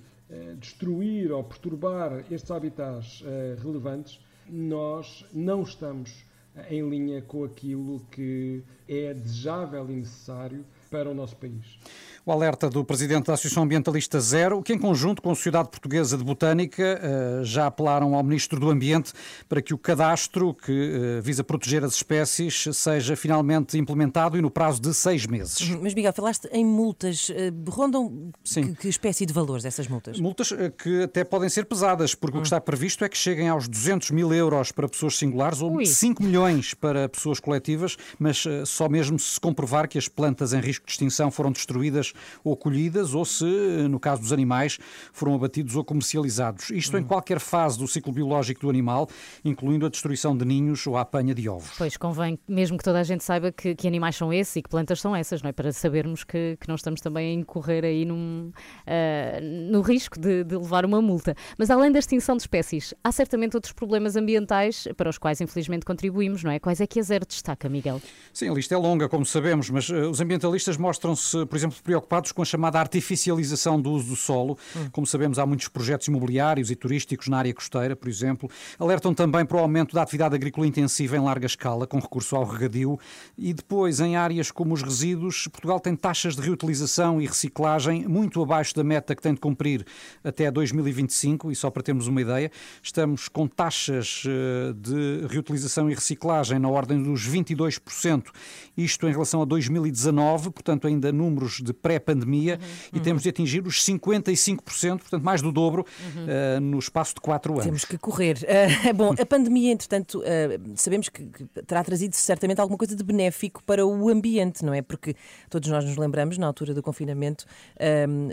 destruir ou perturbar estes habitats relevantes, nós não estamos eh, em linha com aquilo que é desejável e necessário para o nosso país. O alerta do presidente da Associação Ambientalista Zero, que em conjunto com a Sociedade Portuguesa de Botânica eh, já apelaram ao Ministro do Ambiente para que o cadastro que eh, visa proteger as espécies seja finalmente implementado e no prazo de seis meses. Mas, Miguel, falaste em multas. eh, Rondam que, que espécie de valores essas multas? Multas que até podem ser pesadas, porque o que está previsto é que cheguem aos 200 mil euros para pessoas singulares ou Ui. 5 milhões para pessoas coletivas, mas só mesmo se comprovar que as plantas em risco de extinção foram destruídas ou colhidas, ou se, no caso dos animais, foram abatidos ou comercializados. Isto em qualquer fase do ciclo biológico do animal, incluindo a destruição de ninhos ou a apanha de ovos. Pois convém mesmo que toda a gente saiba que, que animais são esses e que plantas são essas, não é? Para sabermos que, que não estamos também a incorrer aí num, ah, no risco de, de levar uma multa. Mas além da extinção de espécies, há certamente outros problemas ambientais para os quais infelizmente contribuímos, não é? Quais é que a Zero destaca, Miguel? Sim, a lista é longa, como sabemos, mas eh, os ambientalistas mostram-se, por exemplo, preocupados com a chamada artificialização do uso do solo. Como sabemos, há muitos projetos imobiliários e turísticos na área costeira, por exemplo. Alertam também para o aumento da atividade agrícola intensiva em larga escala, com recurso ao regadio. E depois, em áreas como os resíduos, Portugal tem taxas de reutilização e reciclagem muito abaixo da meta que tem de cumprir até 2025. E só para termos uma ideia, estamos com taxas eh, de reutilização e reciclagem na ordem dos 22%. Isto em relação a 2019, portanto, ainda números de pré-pandemia, e temos de atingir os 55%, portanto, mais do dobro, eh, no espaço de 4 anos. Temos que correr. Ah, bom, a pandemia, entretanto, ah, sabemos que, que terá trazido certamente alguma coisa de benéfico para o ambiente, não é? Porque todos nós nos lembramos, na altura do confinamento,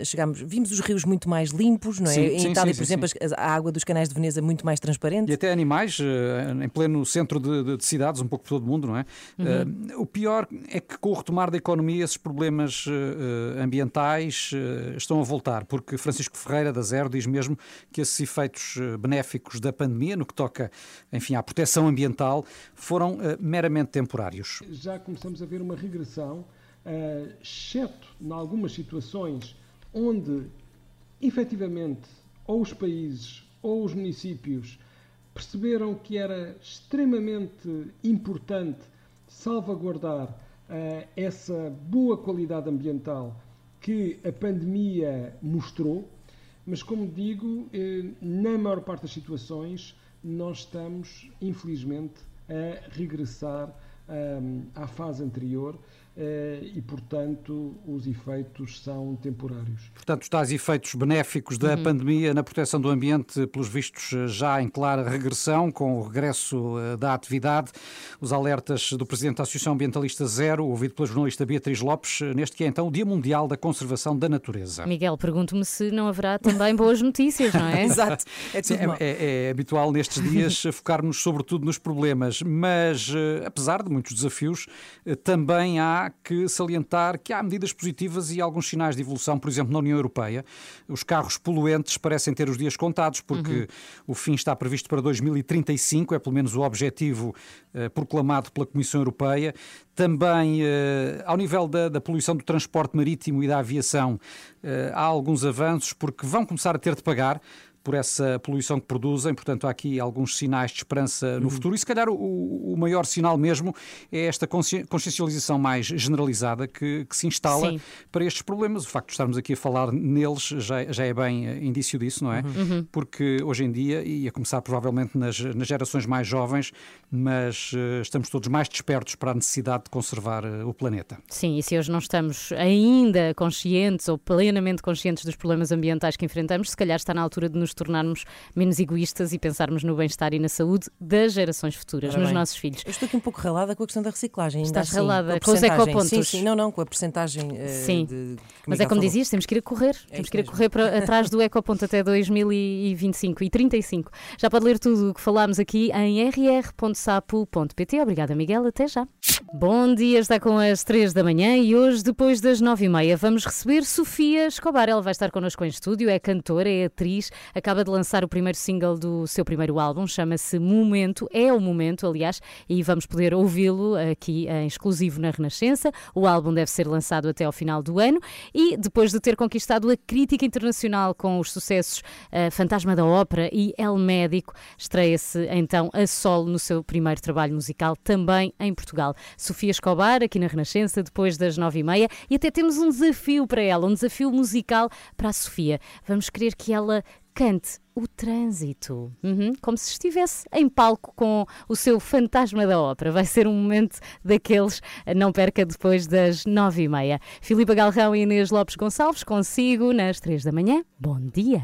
chegámos, vimos os rios muito mais limpos, não é? Sim, em sim, Itália, sim, por sim, exemplo, a água dos canais de Veneza muito mais transparente. E até animais, em pleno centro de, de- de cidades, um pouco por todo o mundo, não é? Uhum. O pior é que com o retomar da economia, esses problemas ambientais eh, estão a voltar, porque Francisco Ferreira, da Zero, diz mesmo que esses efeitos eh, benéficos da pandemia, no que toca, enfim, à proteção ambiental, foram eh, meramente temporários. já começamos a ver uma regressão, exceto em algumas situações onde, efetivamente, ou os países ou os municípios perceberam que era extremamente importante salvaguardar essa boa qualidade ambiental que a pandemia mostrou, mas como digo, eh, na maior parte das situações nós estamos, infelizmente, a regressar hum, à fase anterior eh, e, portanto, os efeitos são temporários. Portanto, os tais efeitos benéficos da Uhum. pandemia na proteção do ambiente, pelos vistos, já em clara regressão, com o regresso eh, da atividade. Os alertas do Presidente da Associação Ambientalista Zero, ouvido pela jornalista Beatriz Lopes, eh, neste que é então o Dia Mundial da Conservação da Natureza. Miguel, pergunto-me se não haverá também boas notícias, não é? <laughs> Exato. É Sim, é, é- é habitual nestes dias <laughs> focarmos sobretudo nos problemas, mas eh, apesar de muitos desafios, eh, também há que salientar que há medidas positivas e alguns sinais de evolução, por exemplo, na União Europeia. Os carros poluentes parecem ter os dias contados, porque o fim está previsto para 2035, é pelo menos o objetivo eh, proclamado pela Comissão Europeia. Também, eh, ao nível da, da poluição do transporte marítimo e da aviação, eh, há alguns avanços, porque vão começar a ter de pagar por essa poluição que produzem, portanto há aqui alguns sinais de esperança no futuro e se calhar o, o maior sinal mesmo é esta consci- consciencialização mais generalizada que, que se instala Sim. para estes problemas. O facto de estarmos aqui a falar neles já, já é bem eh, indício disso, não é? Uhum. Porque hoje em dia, e a começar provavelmente nas, nas gerações mais jovens, mas eh, estamos todos mais despertos para a necessidade de conservar eh, o planeta. Sim, e se hoje não estamos ainda conscientes ou plenamente conscientes dos problemas ambientais que enfrentamos, se calhar está na altura de nos tornarmos menos egoístas e pensarmos no bem-estar e na saúde das gerações futuras, Ora nos bem, nossos filhos. Eu estou aqui um pouco ralada com a questão da reciclagem. Estás assim, ralada a com os percentagem. ecopontos. Sim, sim, não, não, com a percentagem. eh, Sim, de- mas é como falou. dizias, temos que ir a correr, temos isso que ir a correr para, <laughs> atrás do Ecoponto até 2025 e 35. Já pode ler tudo o que falámos aqui em rr.sapo.pt. Obrigada, Miguel, até já. Bom dia, está com as 3 da manhã e hoje, depois das 9 e meia, vamos receber Sofia Escobar. Ela vai estar connosco em estúdio, é cantora, é atriz, a acaba de lançar o primeiro single do seu primeiro álbum, chama-se Momento, é o momento, aliás, e vamos poder ouvi-lo aqui em exclusivo na Renascença. O álbum deve ser lançado até ao final do ano e depois de ter conquistado a crítica internacional com os sucessos uh, Fantasma da Ópera e El Médico, estreia-se então a solo no seu primeiro trabalho musical, também em Portugal. Sofia Escobar, aqui na Renascença, depois das nove e meia, e até temos um desafio para ela, um desafio musical para a Sofia. Vamos querer que ela cante o trânsito, uhum, como se estivesse em palco com o seu fantasma da ópera. Vai ser um momento daqueles, não perca depois das nove e meia. Filipa Galrão e Inês Lopes Gonçalves, consigo nas três da manhã. Bom dia!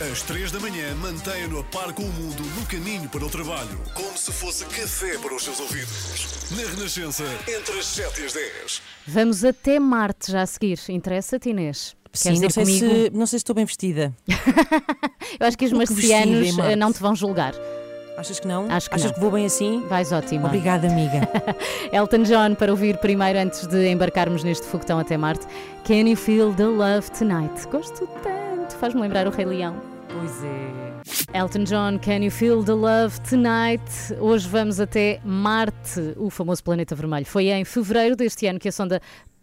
Às três da manhã, mantenha-no a par com o mundo no caminho para o trabalho, como se fosse café para os seus ouvidos. Na Renascença, entre as 7 e as 10. Vamos até Marte já a seguir. Interessa-te, Inês? Sim, não sei, se, não sei se estou bem vestida. <laughs> Eu acho que os marcianos eh, não te vão julgar. Achas que não? Acho que Achas não. que vou bem assim? Vais ótimo. Obrigada, amiga. <laughs> Elton John, para ouvir primeiro antes de embarcarmos neste foguetão até Marte. Can you feel the love tonight? Gosto tanto, faz-me lembrar o Rei Leão. Pois é. Elton John, Can You Feel the Love Tonight? Hoje vamos até Marte, o famoso planeta vermelho. Foi em fevereiro deste ano que a sonda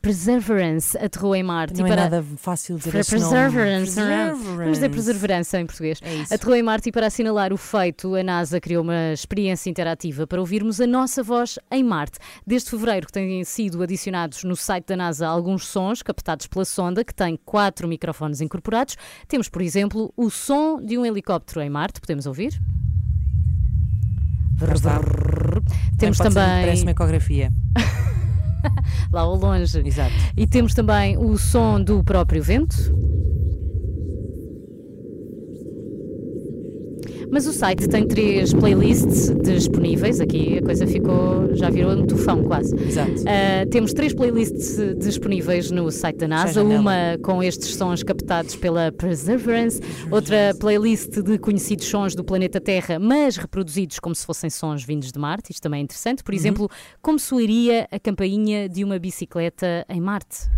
Perseverance aterrou em Marte. Não e é para... nada fácil dizer esse Perseverance, é? Vamos dizer perseverança em português. É isso. Aterrou em Marte e para assinalar o feito, a NASA criou uma experiência interativa para ouvirmos a nossa voz em Marte. Desde fevereiro que têm sido adicionados no site da NASA alguns sons captados pela sonda, que tem quatro microfones incorporados. Temos, por exemplo, o som de um helicóptero em Marte. Podemos ouvir? Temos também. Parece uma ecografia. <laughs> <laughs> lá ao longe. Exato. E temos também o som do próprio vento. Mas o site tem três playlists disponíveis. Aqui a coisa ficou, já virou um tufão quase. Exato. Ah, temos três playlists disponíveis no site da NASA, uma com estes sons captados pela Perseverance, outra playlist de conhecidos sons do planeta Terra, mas reproduzidos como se fossem sons vindos de Marte. Isto também é interessante. Uhum. Por exemplo, como soaria a campainha de uma bicicleta em Marte?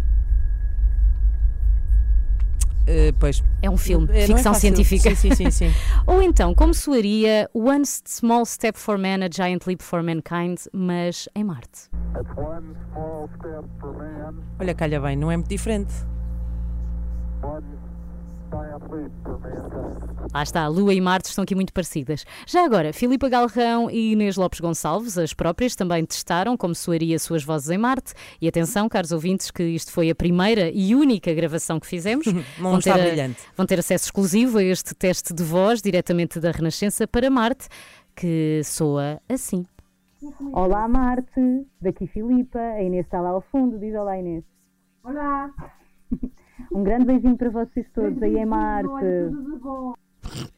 Eh, pois. É um filme, Eh, é ficção fácil. científica. Sim, sim, sim. <laughs> Ou então, como soaria One Small Step for Man, a Giant Leap for Mankind, mas em Marte? Olha, calha bem, não é muito diferente. Lá está, a Lua e Marte estão aqui muito parecidas. Já agora, Filipa Galrão e Inês Lopes Gonçalves, as próprias, também testaram como soaria suas vozes em Marte. E atenção, caros ouvintes, que isto foi a primeira e única gravação que fizemos. <laughs> Não está ter a- brilhante. vão ter acesso exclusivo a este teste de voz diretamente da Renascença para Marte, que soa assim. Olá Marte, daqui Filipa, a Inês está lá ao fundo, diz olá Inês. Olá! Um grande beijinho para vocês todos aí em Marte.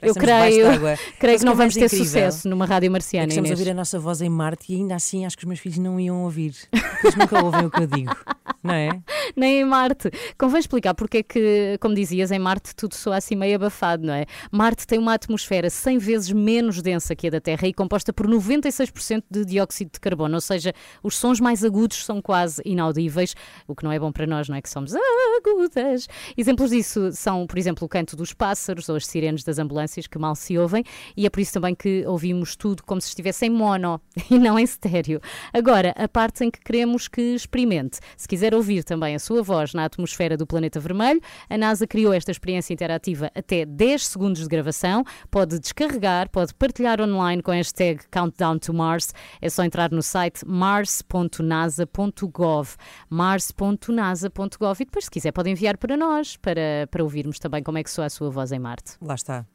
Eu creio, <laughs> creio que não vamos ter incrível sucesso numa rádio É marciana, que estamos a ouvir a nossa voz em Marte e ainda assim acho que os meus filhos não iam ouvir. Eles nunca ouvem o que eu digo, <laughs> não é? Nem em Marte. Convém explicar porque é que, como dizias, em Marte tudo soa assim meio abafado, não é? Marte tem uma atmosfera 100 vezes menos densa que a da Terra e composta por 96% de dióxido de carbono, ou seja, os sons mais agudos são quase inaudíveis, o que não é bom para nós, não é? Que somos agudas. Exemplos disso são, por exemplo, o canto dos pássaros ou as sirenes das ambulâncias que mal se ouvem e é por isso também que ouvimos tudo como se estivesse em mono <laughs> e não em estéreo. Agora, a parte em que queremos que experimente. Se quiser ouvir também a sua voz na atmosfera do planeta vermelho, a NASA criou esta experiência interativa até 10 segundos de gravação. Pode descarregar, pode partilhar online com a hashtag Countdown to Mars. É só entrar no site mars.nasa.gov. mars.nasa.gov e depois, se quiser, pode enviar para nós, para, para ouvirmos também como é que soa a sua voz em Marte. Lá está.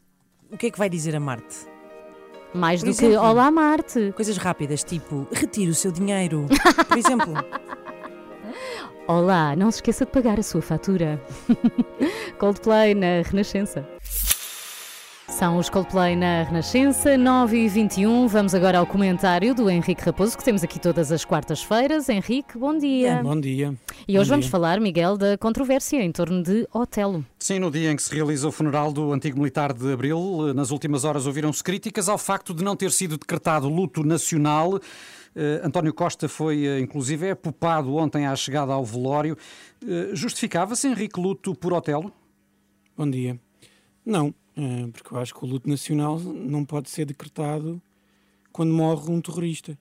O que é que vai dizer a Marte? Mais Por do que exemplo, Olá Marte. Coisas rápidas, tipo retire o seu dinheiro. <laughs> Por exemplo. Olá, não se esqueça de pagar a sua fatura. <laughs> Coldplay na Renascença. São os Coldplay na Renascença, 9 e 21 Vamos agora ao comentário do Henrique Raposo, que temos aqui todas as quartas-feiras. Henrique, bom dia. Bom dia. E hoje Bom vamos dia. falar, Miguel, da controvérsia em torno de Otelo. Sim, no dia em que se realiza o funeral do antigo militar de Abril, nas últimas horas ouviram-se críticas ao facto de não ter sido decretado luto nacional. Eh, António Costa foi, eh, inclusive, apupado ontem à chegada ao velório. Eh, Justificava-se, Henrique, luto por Otelo? Bom dia. Não, porque eu acho que o luto nacional não pode ser decretado quando morre um terrorista.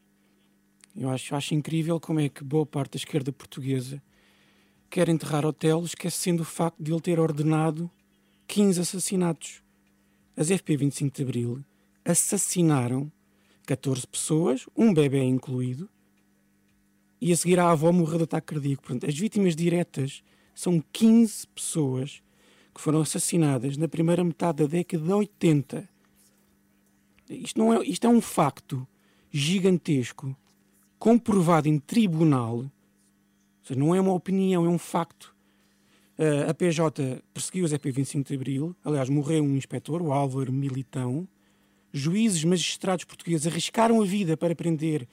Eu acho, acho incrível como é que boa parte da esquerda portuguesa quer enterrar Otelo, esquecendo o facto de ele ter ordenado 15 assassinatos. As FP 25 de Abril assassinaram 14 pessoas, um bebê incluído, e a seguir a avó morreu de ataque cardíaco. Portanto, as vítimas diretas são 15 pessoas que foram assassinadas na primeira metade da década de 80. Isto, não é, isto é um facto gigantesco, comprovado em tribunal. Ou seja, não é uma opinião, é um facto. Uh, a PJ perseguiu os EP 25 de Abril. Aliás, morreu um inspetor, o Álvaro Militão. Juízes, magistrados portugueses arriscaram a vida para prender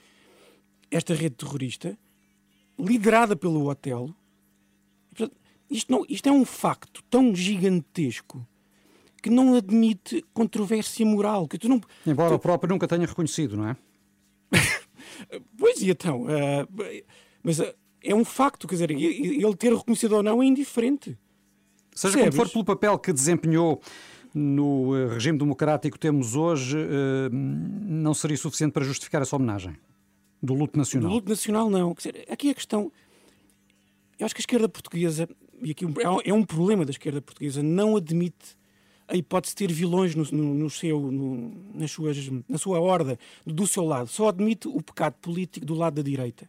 esta rede terrorista, liderada pelo Otelo. Isto, não, isto é um facto tão gigantesco que não admite controvérsia moral. Que tu não, Embora tu... o próprio nunca tenha reconhecido, não é? <laughs> pois e então. Uh, mas uh, é um facto, quer dizer, ele ter reconhecido ou não é indiferente. Seja Percebes? como for pelo papel que desempenhou no uh, regime democrático que temos hoje, não seria suficiente para justificar essa homenagem do luto nacional? Do luto nacional, não. Quer dizer, aqui a questão. Eu acho que a esquerda portuguesa e aqui é um problema da esquerda portuguesa, não admite a hipótese de ter vilões no, no, no seu, no, nas suas, na sua horda, do seu lado. Só admite o pecado político do lado da direita.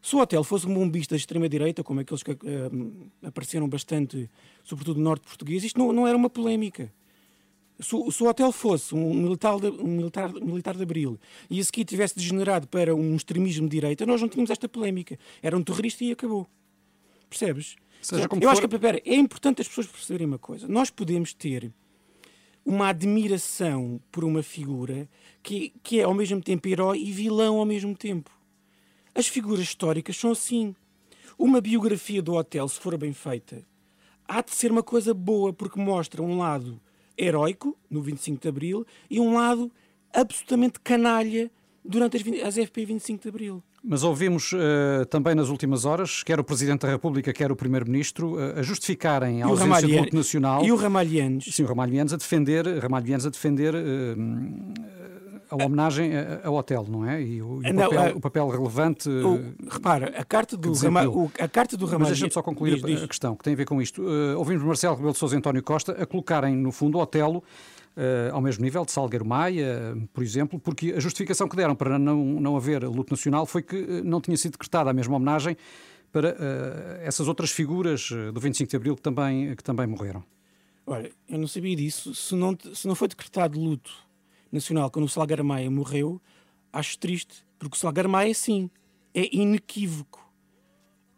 Se o hotel fosse um bombista da extrema-direita, como aqueles que uh, apareceram bastante, sobretudo no norte português, isto não, não era uma polémica. Se, se, o hotel fosse um militar, de, um militar, militar de abril e a seguir tivesse degenerado para um extremismo de direita, nós não tínhamos esta polémica. Era um terrorista e acabou. Percebes? Seja eu for... acho que pera, é importante as pessoas perceberem uma coisa. Nós podemos ter uma admiração por uma figura que, que é ao mesmo tempo herói e vilão ao mesmo tempo. As figuras históricas são assim. Uma biografia do hotel, se for bem feita, há de ser uma coisa boa porque mostra um lado heróico, no 25 de Abril, e um lado absolutamente canalha durante as, as FP 25 de Abril. Mas ouvimos uh, também nas últimas horas, quer o Presidente da República, quer o Primeiro-Ministro, uh, a justificarem a ausência do nacional. E o Ramalhianos. Sim, o Ramalhianos a defender, Ramalhianos a defender uh, a homenagem ao hotel, não é? E o, e o, não, papel, o papel, relevante. O, repara, a carta do, Rama, a carta do. Mas deixa-me só concluir diz, diz. a questão que tem a ver com isto. ouvimos Marcelo Rebelo de Sousa e António Costa a colocarem, no fundo, o Otelo uh, ao mesmo nível de Salgueiro Maia, por exemplo, porque a justificação que deram para não, não haver luto nacional foi que eh, não tinha sido decretada a mesma homenagem para uh, essas outras figuras do 25 de Abril que também, que também morreram. Olha, eu não sabia disso. Se não, se não foi decretado luto nacional quando o Salgueiro Maia morreu, acho triste, porque o Salgueiro Maia, sim, é inequívoco.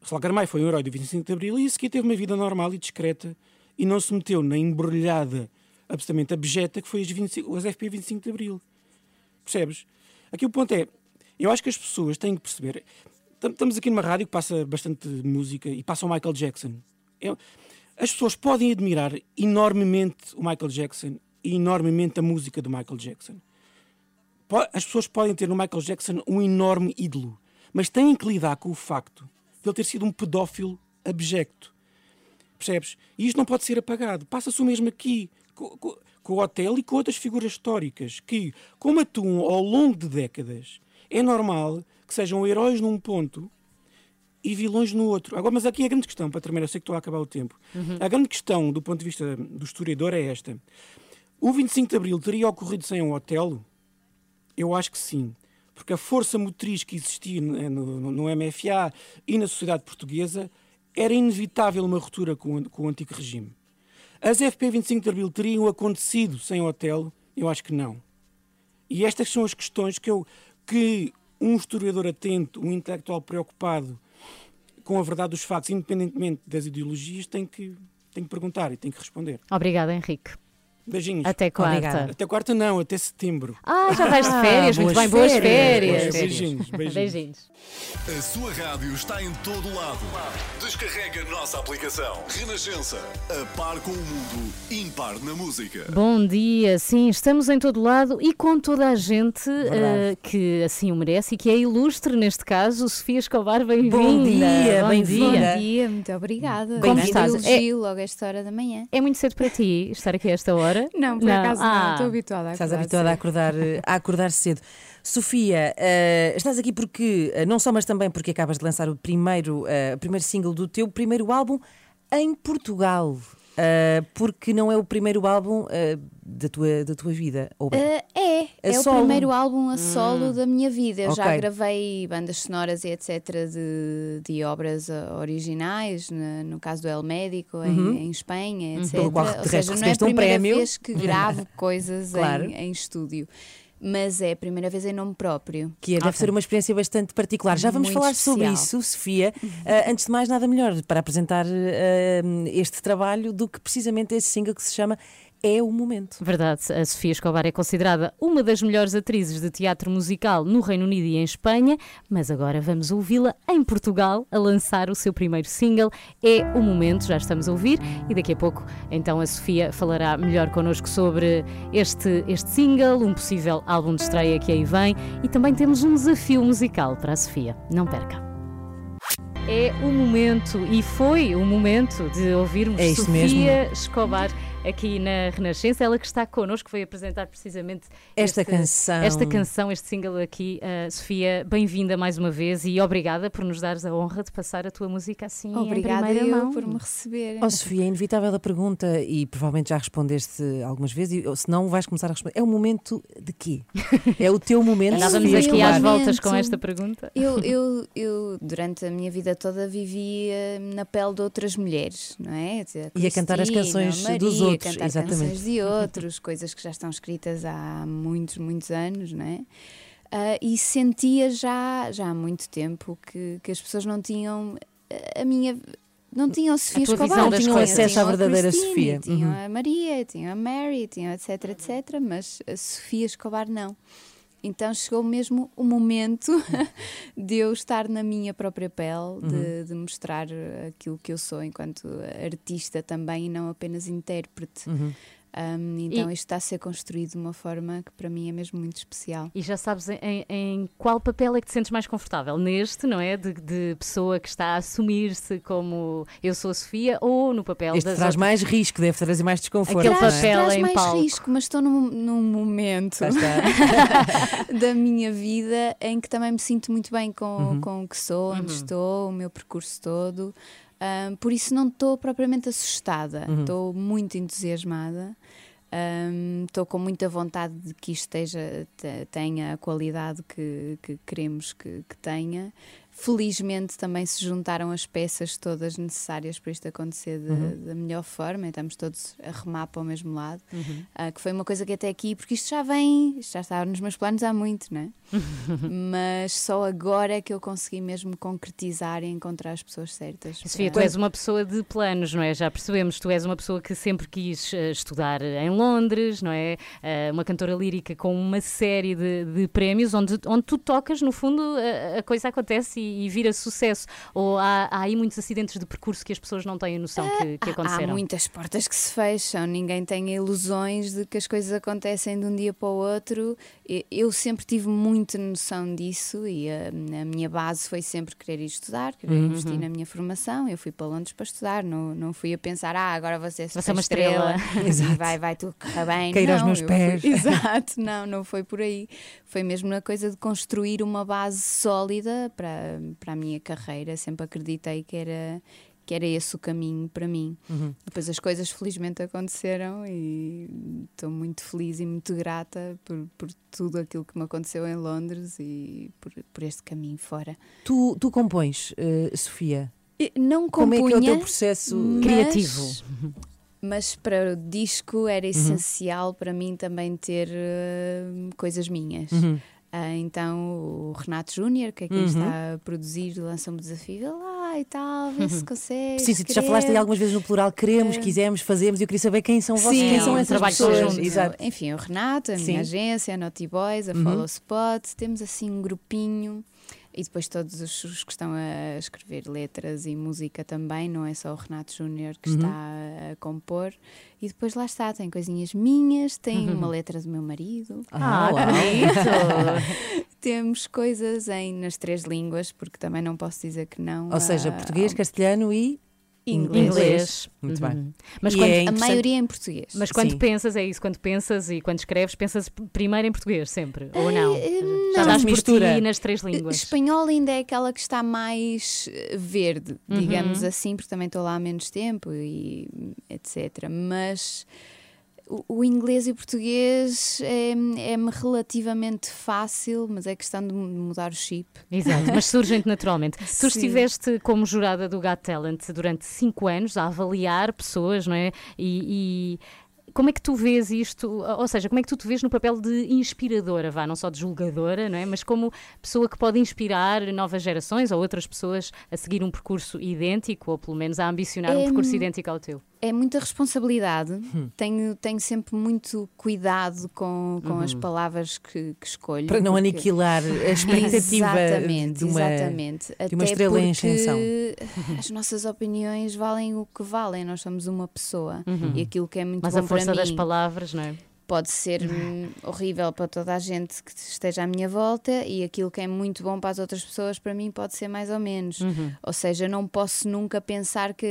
O Salgueiro Maia foi um herói do 25 de Abril e a seguir teve uma vida normal e discreta e não se meteu na embrulhada absolutamente abjeta que foi as, 25, as FP 25 de Abril. Percebes? Aqui o ponto é, eu acho que as pessoas têm que perceber. Estamos aqui numa rádio que passa bastante música e passa o Michael Jackson. Eu, as pessoas podem admirar enormemente o Michael Jackson e enormemente a música do Michael Jackson. As pessoas podem ter no Michael Jackson um enorme ídolo, mas têm que lidar com o facto de ele ter sido um pedófilo abjecto. Percebes? E isto não pode ser apagado. Passa-se o mesmo aqui com, com, o hotel e com outras figuras históricas que, como atuam ao longo de décadas, é normal que sejam heróis num ponto e vilões no outro. Agora, mas aqui a grande questão, para terminar, eu sei que estou a acabar o tempo. Uhum. A grande questão, do ponto de vista do historiador, é esta: o 25 de Abril teria ocorrido sem um hotel? Eu acho que sim. Porque a força motriz que existia no, no, no MFA e na sociedade portuguesa era inevitável uma ruptura com, com o antigo regime. As FP 25 de Abril teriam acontecido sem o hotel? Eu acho que não. E estas são as questões que, eu, que um historiador atento, um intelectual preocupado com a verdade dos factos, independentemente das ideologias, tem que, tem que perguntar e tem que responder. Obrigada, Henrique. Beijinhos. Até quarta. Obrigada. Até quarta não, até setembro. Ah, já vais de férias, muito bem, boas férias. Boas beijinhos, beijinhos. beijinhos. A sua rádio está em todo lado. Descarrega a nossa aplicação. Renascença. A par com o mundo, impar na música. Bom dia, sim, estamos em todo lado e com toda a gente uh, que assim o merece e que é ilustre neste caso. Sofia Escobar, bem-vinda. Bom dia, Bom bem-vinda. dia. Bom dia, muito obrigada. Como Grande estás? elogio logo a esta hora da manhã. É muito cedo para ti estar aqui a esta hora? Não, por acaso não, Ah. estou habituada a Estás acordar habituada a acordar, a acordar cedo. Sofia, eh, estás aqui porque, eh, não só, mas também porque acabas de lançar o primeiro, o primeiro single do teu primeiro álbum em Portugal. Eh, porque não é o primeiro álbum da, tua, da tua vida. Ou bem, é, é o solo? primeiro álbum a solo Hum. da minha vida. Eu já Ok. gravei bandas sonoras e etc. de, de obras originais, na- no caso do El Médico, em, Uhum. em Espanha, Uhum. etc. Pelo qual, de Ou resto, seja, não é a recebeste um primeira prémio. vez que gravo <laughs> coisas Claro. em, em estúdio. Mas é a primeira vez em nome próprio. que é, deve ser uma experiência bastante particular. Já vamos Muito falar sobre especial. isso, Sofia. Eh, antes de mais, nada melhor para apresentar eh, este trabalho do que precisamente esse single que se chama É o Momento. Verdade, a Sofia Escobar é considerada uma das melhores atrizes de teatro musical no Reino Unido e em Espanha, mas agora vamos ouvi-la em Portugal a lançar o seu primeiro single. É o momento, já estamos a ouvir, e daqui a pouco então a Sofia falará melhor connosco sobre este, este single, um possível álbum de estreia que aí vem, e também temos um desafio musical para a Sofia. Não perca. É o momento, e foi o momento de ouvirmos É isso Sofia mesmo. Escobar aqui na Renascença. Ela que está connosco, veio apresentar precisamente Esta este- canção. Esta canção, este single aqui. Uh, Sofia, bem-vinda mais uma vez e obrigada por nos dares a honra de passar a tua música assim Obrigada em primeira eu mão. por me receberem. Oh, Sofia, é inevitável a pergunta e provavelmente já respondeste algumas vezes, e, se não vais começar a responder. É o momento de quê? É o teu momento, Andávamos aqui às voltas com esta pergunta. Eu, eu, eu, durante a minha vida toda, vivi na pele de outras mulheres, não é? E a cantar as canções Maria, dos outros, cantar exatamente. canções de outros, <laughs> coisas que já estão escritas há muitos, muitos anos, não é? Ah, e sentia já, já há muito tempo que, que as pessoas não tinham eh, a minha. Não tinham Sofia Escobar, das tinham, coisas. acesso à tinham a verdadeira Cristina, Sofia. Tinham Uhum. a Maria, tinham a Mary, tinham etc, etc, mas a Sofia Escobar não. Então chegou mesmo o momento <laughs> de eu estar na minha própria pele, de, Uhum. de mostrar aquilo que eu sou enquanto artista também e não apenas intérprete. Uhum. Um, então E- isto está a ser construído de uma forma que para mim é mesmo muito especial. E já sabes em, em qual papel é que te sentes mais confortável? Neste, não é? De, de pessoa que está a assumir-se como eu sou a Sofia ou no papel Este das traz outras- mais risco, deve trazer mais desconforto. Aquele é? papel Traz em mais palco. risco, mas estou num, num momento <laughs> da minha vida em que também me sinto muito bem com, Uhum. com o que sou, onde Uhum. estou, o meu percurso todo. Ahm, por isso não estou propriamente assustada, Uhum. estou muito entusiasmada. Estou com muita vontade de que isto esteja, te- tenha a qualidade que, que queremos que, que tenha. Felizmente também se juntaram as peças todas necessárias para isto acontecer de- Uhum. da melhor forma, e estamos todos a remar para o mesmo lado. Uhum. Ah, que foi uma coisa que até aqui, porque isto já vem, isto já estava nos meus planos há muito, não é? <laughs> Mas só agora é que eu consegui mesmo concretizar e encontrar as pessoas certas. Sofia, tu para- és uma pessoa de planos, não é? Já percebemos, tu és uma pessoa que sempre quis eh, estudar em Londres, não é? Eh, uma cantora lírica com uma série de, de prémios, onde, onde tu tocas, no fundo, a, a coisa acontece e, e vira sucesso. Ou há, há aí muitos acidentes de percurso que as pessoas não têm noção que, que Há- aconteceram? Há muitas portas que se fecham, ninguém tem ilusões de que as coisas acontecem de um dia para o outro. Eu sempre tive muita noção disso e a, a minha base foi sempre querer ir estudar, querer Uhum. investir na minha formação. Eu fui para Londres para estudar, não, não fui a pensar, ah, agora ser Vou ser uma estrela. e <laughs> Exato. vai, vai tudo correr bem. Cair aos meus eu pés. fui- <laughs> <laughs> Exato, não, não foi por aí. Foi mesmo na coisa de construir uma base sólida para, para a minha carreira. Sempre acreditei que era, que era esse o caminho para mim. Uhum. Depois as coisas felizmente aconteceram e estou muito feliz e muito grata por, por tudo aquilo que me aconteceu em Londres e por, por este caminho fora. Tu, tu compões, eh, Sofia? Não Como é que é o compunha, teu processo mas- Criativo. Mas para o disco era Uhum. essencial para mim também ter eh, coisas minhas. Uhum. Ah, então o Renato Júnior, que é quem Uhum. está a produzir, lança-me o desafio. Lá, lá e tal, vê se consegues. Sim, sim, tu já falaste aí algumas vezes no plural, queremos, quisemos, fazemos, e eu queria saber quem são vocês, Sim, quem são é um essas pessoas. Exato. Enfim, o Renato, a Sim. minha agência, a Naughty Boys, a Uhum. Follow Spot, temos assim um grupinho. E depois todos os, os que estão a escrever letras e música também, não é só o Renato Júnior que Uhum. está a, a compor. E depois lá está, tem coisinhas minhas, tem uma letra do meu marido. Ah, bonito! <laughs> Temos coisas em, nas três línguas, porque também não posso dizer que não. Ou seja, ah, português, castelhano e Inglês. Inglês. Muito Uhum. bem. Mas quando, é A maioria em português. mas quando Sim. pensas, é isso, quando pensas e quando escreves, pensas primeiro em português, sempre, ou não? Eh, Já não. dás por Mistura. ti nas três línguas. Espanhol ainda é aquela que está mais eh, verde, Uhum. digamos assim, porque também estou lá há menos tempo e etc. Mas o, o inglês e o português é- é-me relativamente fácil, mas é questão de mu- mudar o chip. Exato, mas surgem naturalmente. <laughs> Tu estiveste como jurada do Got Talent durante cinco anos a avaliar pessoas, não é? E, e como é que tu vês isto? Ou seja, como é que tu te vês no papel de inspiradora, vá, não só de julgadora, não é? Mas como pessoa que pode inspirar novas gerações ou outras pessoas a seguir um percurso idêntico ou pelo menos a ambicionar um percurso idêntico ao teu. É muita responsabilidade. Hum. Tenho, tenho sempre muito cuidado com, com as Uhum. palavras que, que escolho. Para não porque- aniquilar a expectativa exatamente, de uma, exatamente. de uma Até estrela em porque ascensão. As nossas opiniões valem o que valem, nós somos uma pessoa e aquilo que é muito Mas bom a força para das palavras, não é? Pode ser hum, horrível para toda a gente que esteja à minha volta e aquilo que é muito bom para as outras pessoas para mim pode ser mais ou menos. Uhum. Ou seja, não posso nunca pensar que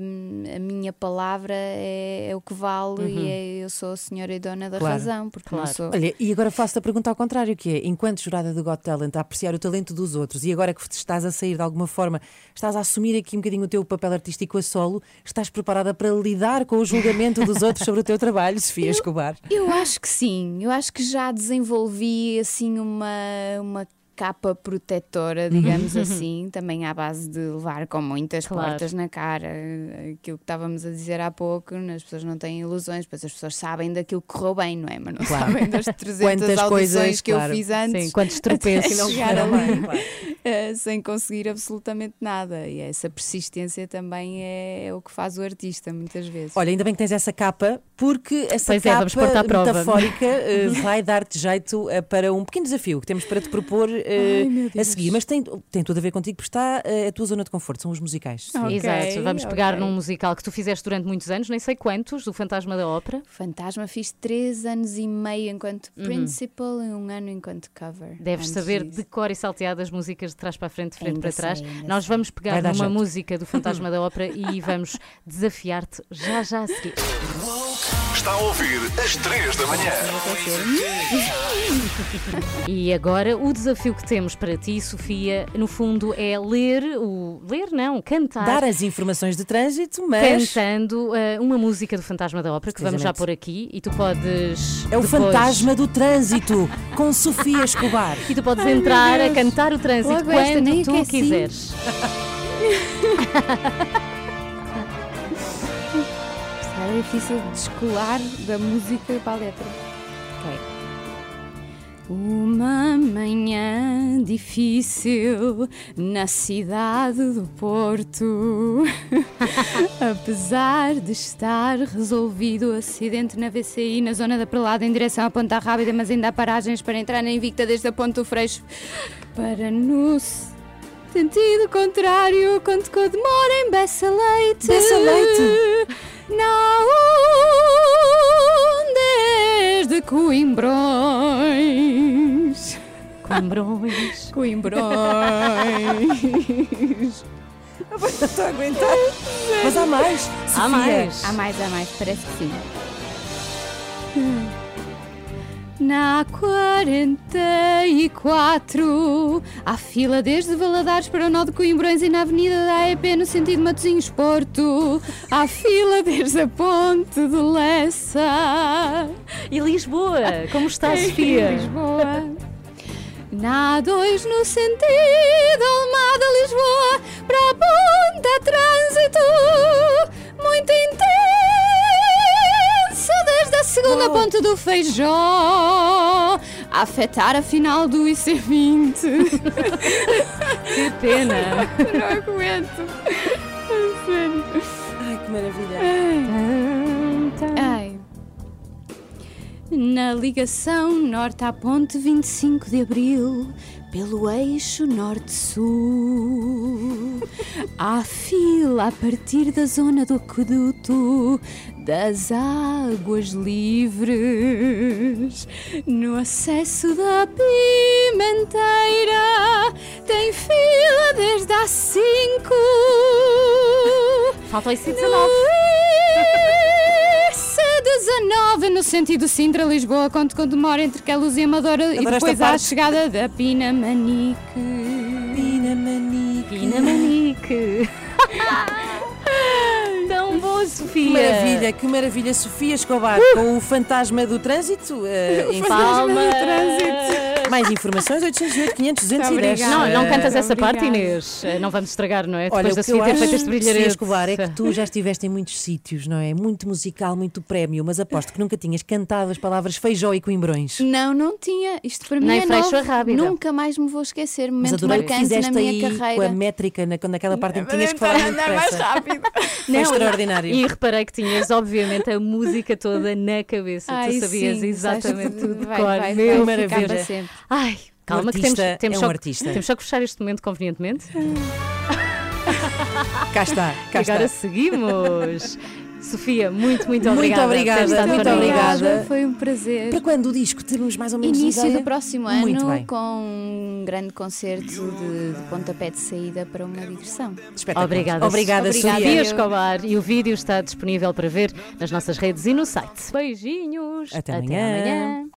hum, a minha palavra é, é o que vale Uhum. e é, eu sou a senhora e dona da Claro. razão, porque não sou. Olha, e agora faço-te a pergunta ao contrário, que é, enquanto jurada do Got Talent, a apreciar o talento dos outros e agora que estás a sair de alguma forma, estás a assumir aqui um bocadinho o teu papel artístico a solo, estás preparada para lidar com o julgamento dos outros sobre o teu trabalho, Sofia Escobar? Eu acho que sim, eu acho que já desenvolvi assim uma, uma capa protetora, digamos Uhum. <laughs> assim, também à base de levar com muitas Claro. portas na cara. Aquilo que estávamos a dizer há pouco, as pessoas não têm ilusões, pois as pessoas sabem daquilo que correu bem, não é? Mas não Claro. sabem das <laughs> 300 Quantas audições coisas, que claro. eu fiz antes. Sim, quantos tropeços não <laughs> chegar correram ali, bem, claro. eh, sem conseguir absolutamente nada. E essa persistência também é o que faz o artista, muitas vezes. Olha, ainda bem que tens essa capa, porque essa Pois é, capa prova. metafórica eh, vai dar-te jeito eh, para um pequeno desafio que temos para te propor eh, Ai, meu a seguir. Mas tem, tem tudo a ver contigo, porque está eh, a tua zona de conforto, são os musicais. Sofia. Ok, Exato, vamos pegar ok. num musical que tu fizeste durante muitos anos, nem sei quantos, do Fantasma da Ópera. Fantasma fiz três anos e meio enquanto Uhum. principal e um ano enquanto cover. Deves saber disso. de cor e salteado as músicas de trás para a frente, de frente Ainda para trás. sei, Nós sei. vamos pegar numa jeito. música do Fantasma da Ópera e vamos <laughs> desafiar-te já já a seguir. Está a ouvir às 3 da manhã. E agora o desafio que temos para ti, Sofia, no fundo é ler o ler não, cantar. Dar as informações de trânsito, mas Cantando eh, uma música do Fantasma da Ópera que vamos já pôr aqui e tu podes. é o depois- fantasma do trânsito com Sofia Escobar. E tu podes Ai, entrar a cantar o trânsito Logo esta, quando tu aqueci. quiseres. <laughs> Era difícil de descolar da música para a letra. Ok. Uma manhã difícil na cidade do Porto. <laughs> Apesar de estar resolvido o acidente na VCI na zona da Prelada em direção à Ponta Rábida, mas ainda há paragens para entrar na Invicta desde a Ponte do Freixo para no sentido contrário, conto com demora em Bessa Leite. Bessa Leite. Não desde Coimbrões. Coimbrões. <laughs> Coimbrões. Não estou a aguentar. Mas há mais. Sofia. Há mais. Há mais, há mais, parece que sim. Na 44 Há fila desde Valadares para o nó de Coimbrões e na Avenida da AEP no sentido Matosinhos Porto. Há fila desde a Ponte de Lessa. E Lisboa, como está, <laughs> Sofia? Lisboa. Na A2 no sentido Almada-Lisboa Para a Ponta Trânsito. Muito intenso Desde a segunda ponte do Feijó a afetar a final do IC20. <laughs> que pena! <laughs> Não aguento. Sério. Ai, que maravilha. Ai. Na ligação norte à ponte 25 de Abril, pelo eixo norte-sul, há fila a partir da zona do aqueduto das águas livres. No acesso da Pimenteira, tem fila desde às 5. Falta aí 19. C19 no sentido Sintra-Lisboa, quanto quando demora entre Queluz e Amadora e Adoro depois à parte. chegada da Pinamanique. Pinamanique. Pinamanique. <laughs> Tão bom, Sofia. Que maravilha, que maravilha. Sofia Escobar com o fantasma do trânsito. eh, <laughs> em Palmas. Mais informações, 808 500 210. Não, não cantas essa parte, Obrigada. Inês. Eh, Não vamos estragar, não é? Olha, Depois o da que eu Sofia ter feito este Sofia brilharete. Escobar, é que tu já estiveste em muitos sítios, não é? Muito musical, muito prémio, mas aposto que nunca tinhas cantado as palavras feijó e coimbrões. Não, não tinha. Isto para mim Nem é novo. Nunca mais me vou esquecer. Mas Momento adorei o que marcante na minha aí com a carreira. métrica, na, naquela parte em que tinhas que falar muito depressa. rápido. Foi Não, extraordinário. E reparei que tinhas, obviamente, a música toda na cabeça. Ai, tu sabias sim, exatamente tudo vai, cor. vai, Meu vai maravilha. Ai, calma que temos, temos, é só, um artista. temos só que fechar este momento convenientemente. Cá está, cá Agora está. seguimos. Sofia, muito, muito Muito obrigada. por obrigada, muito obrigada. Foi um prazer. Para quando o disco? Temos mais ou menos Início ideia? do próximo Muito ano com um grande concerto de, de pontapé de saída para uma digressão. Obrigada, Obrigada, Sofia Sofia. Escobar. E o vídeo está disponível para ver nas nossas redes e no site. Beijinhos. Até Até amanhã. amanhã.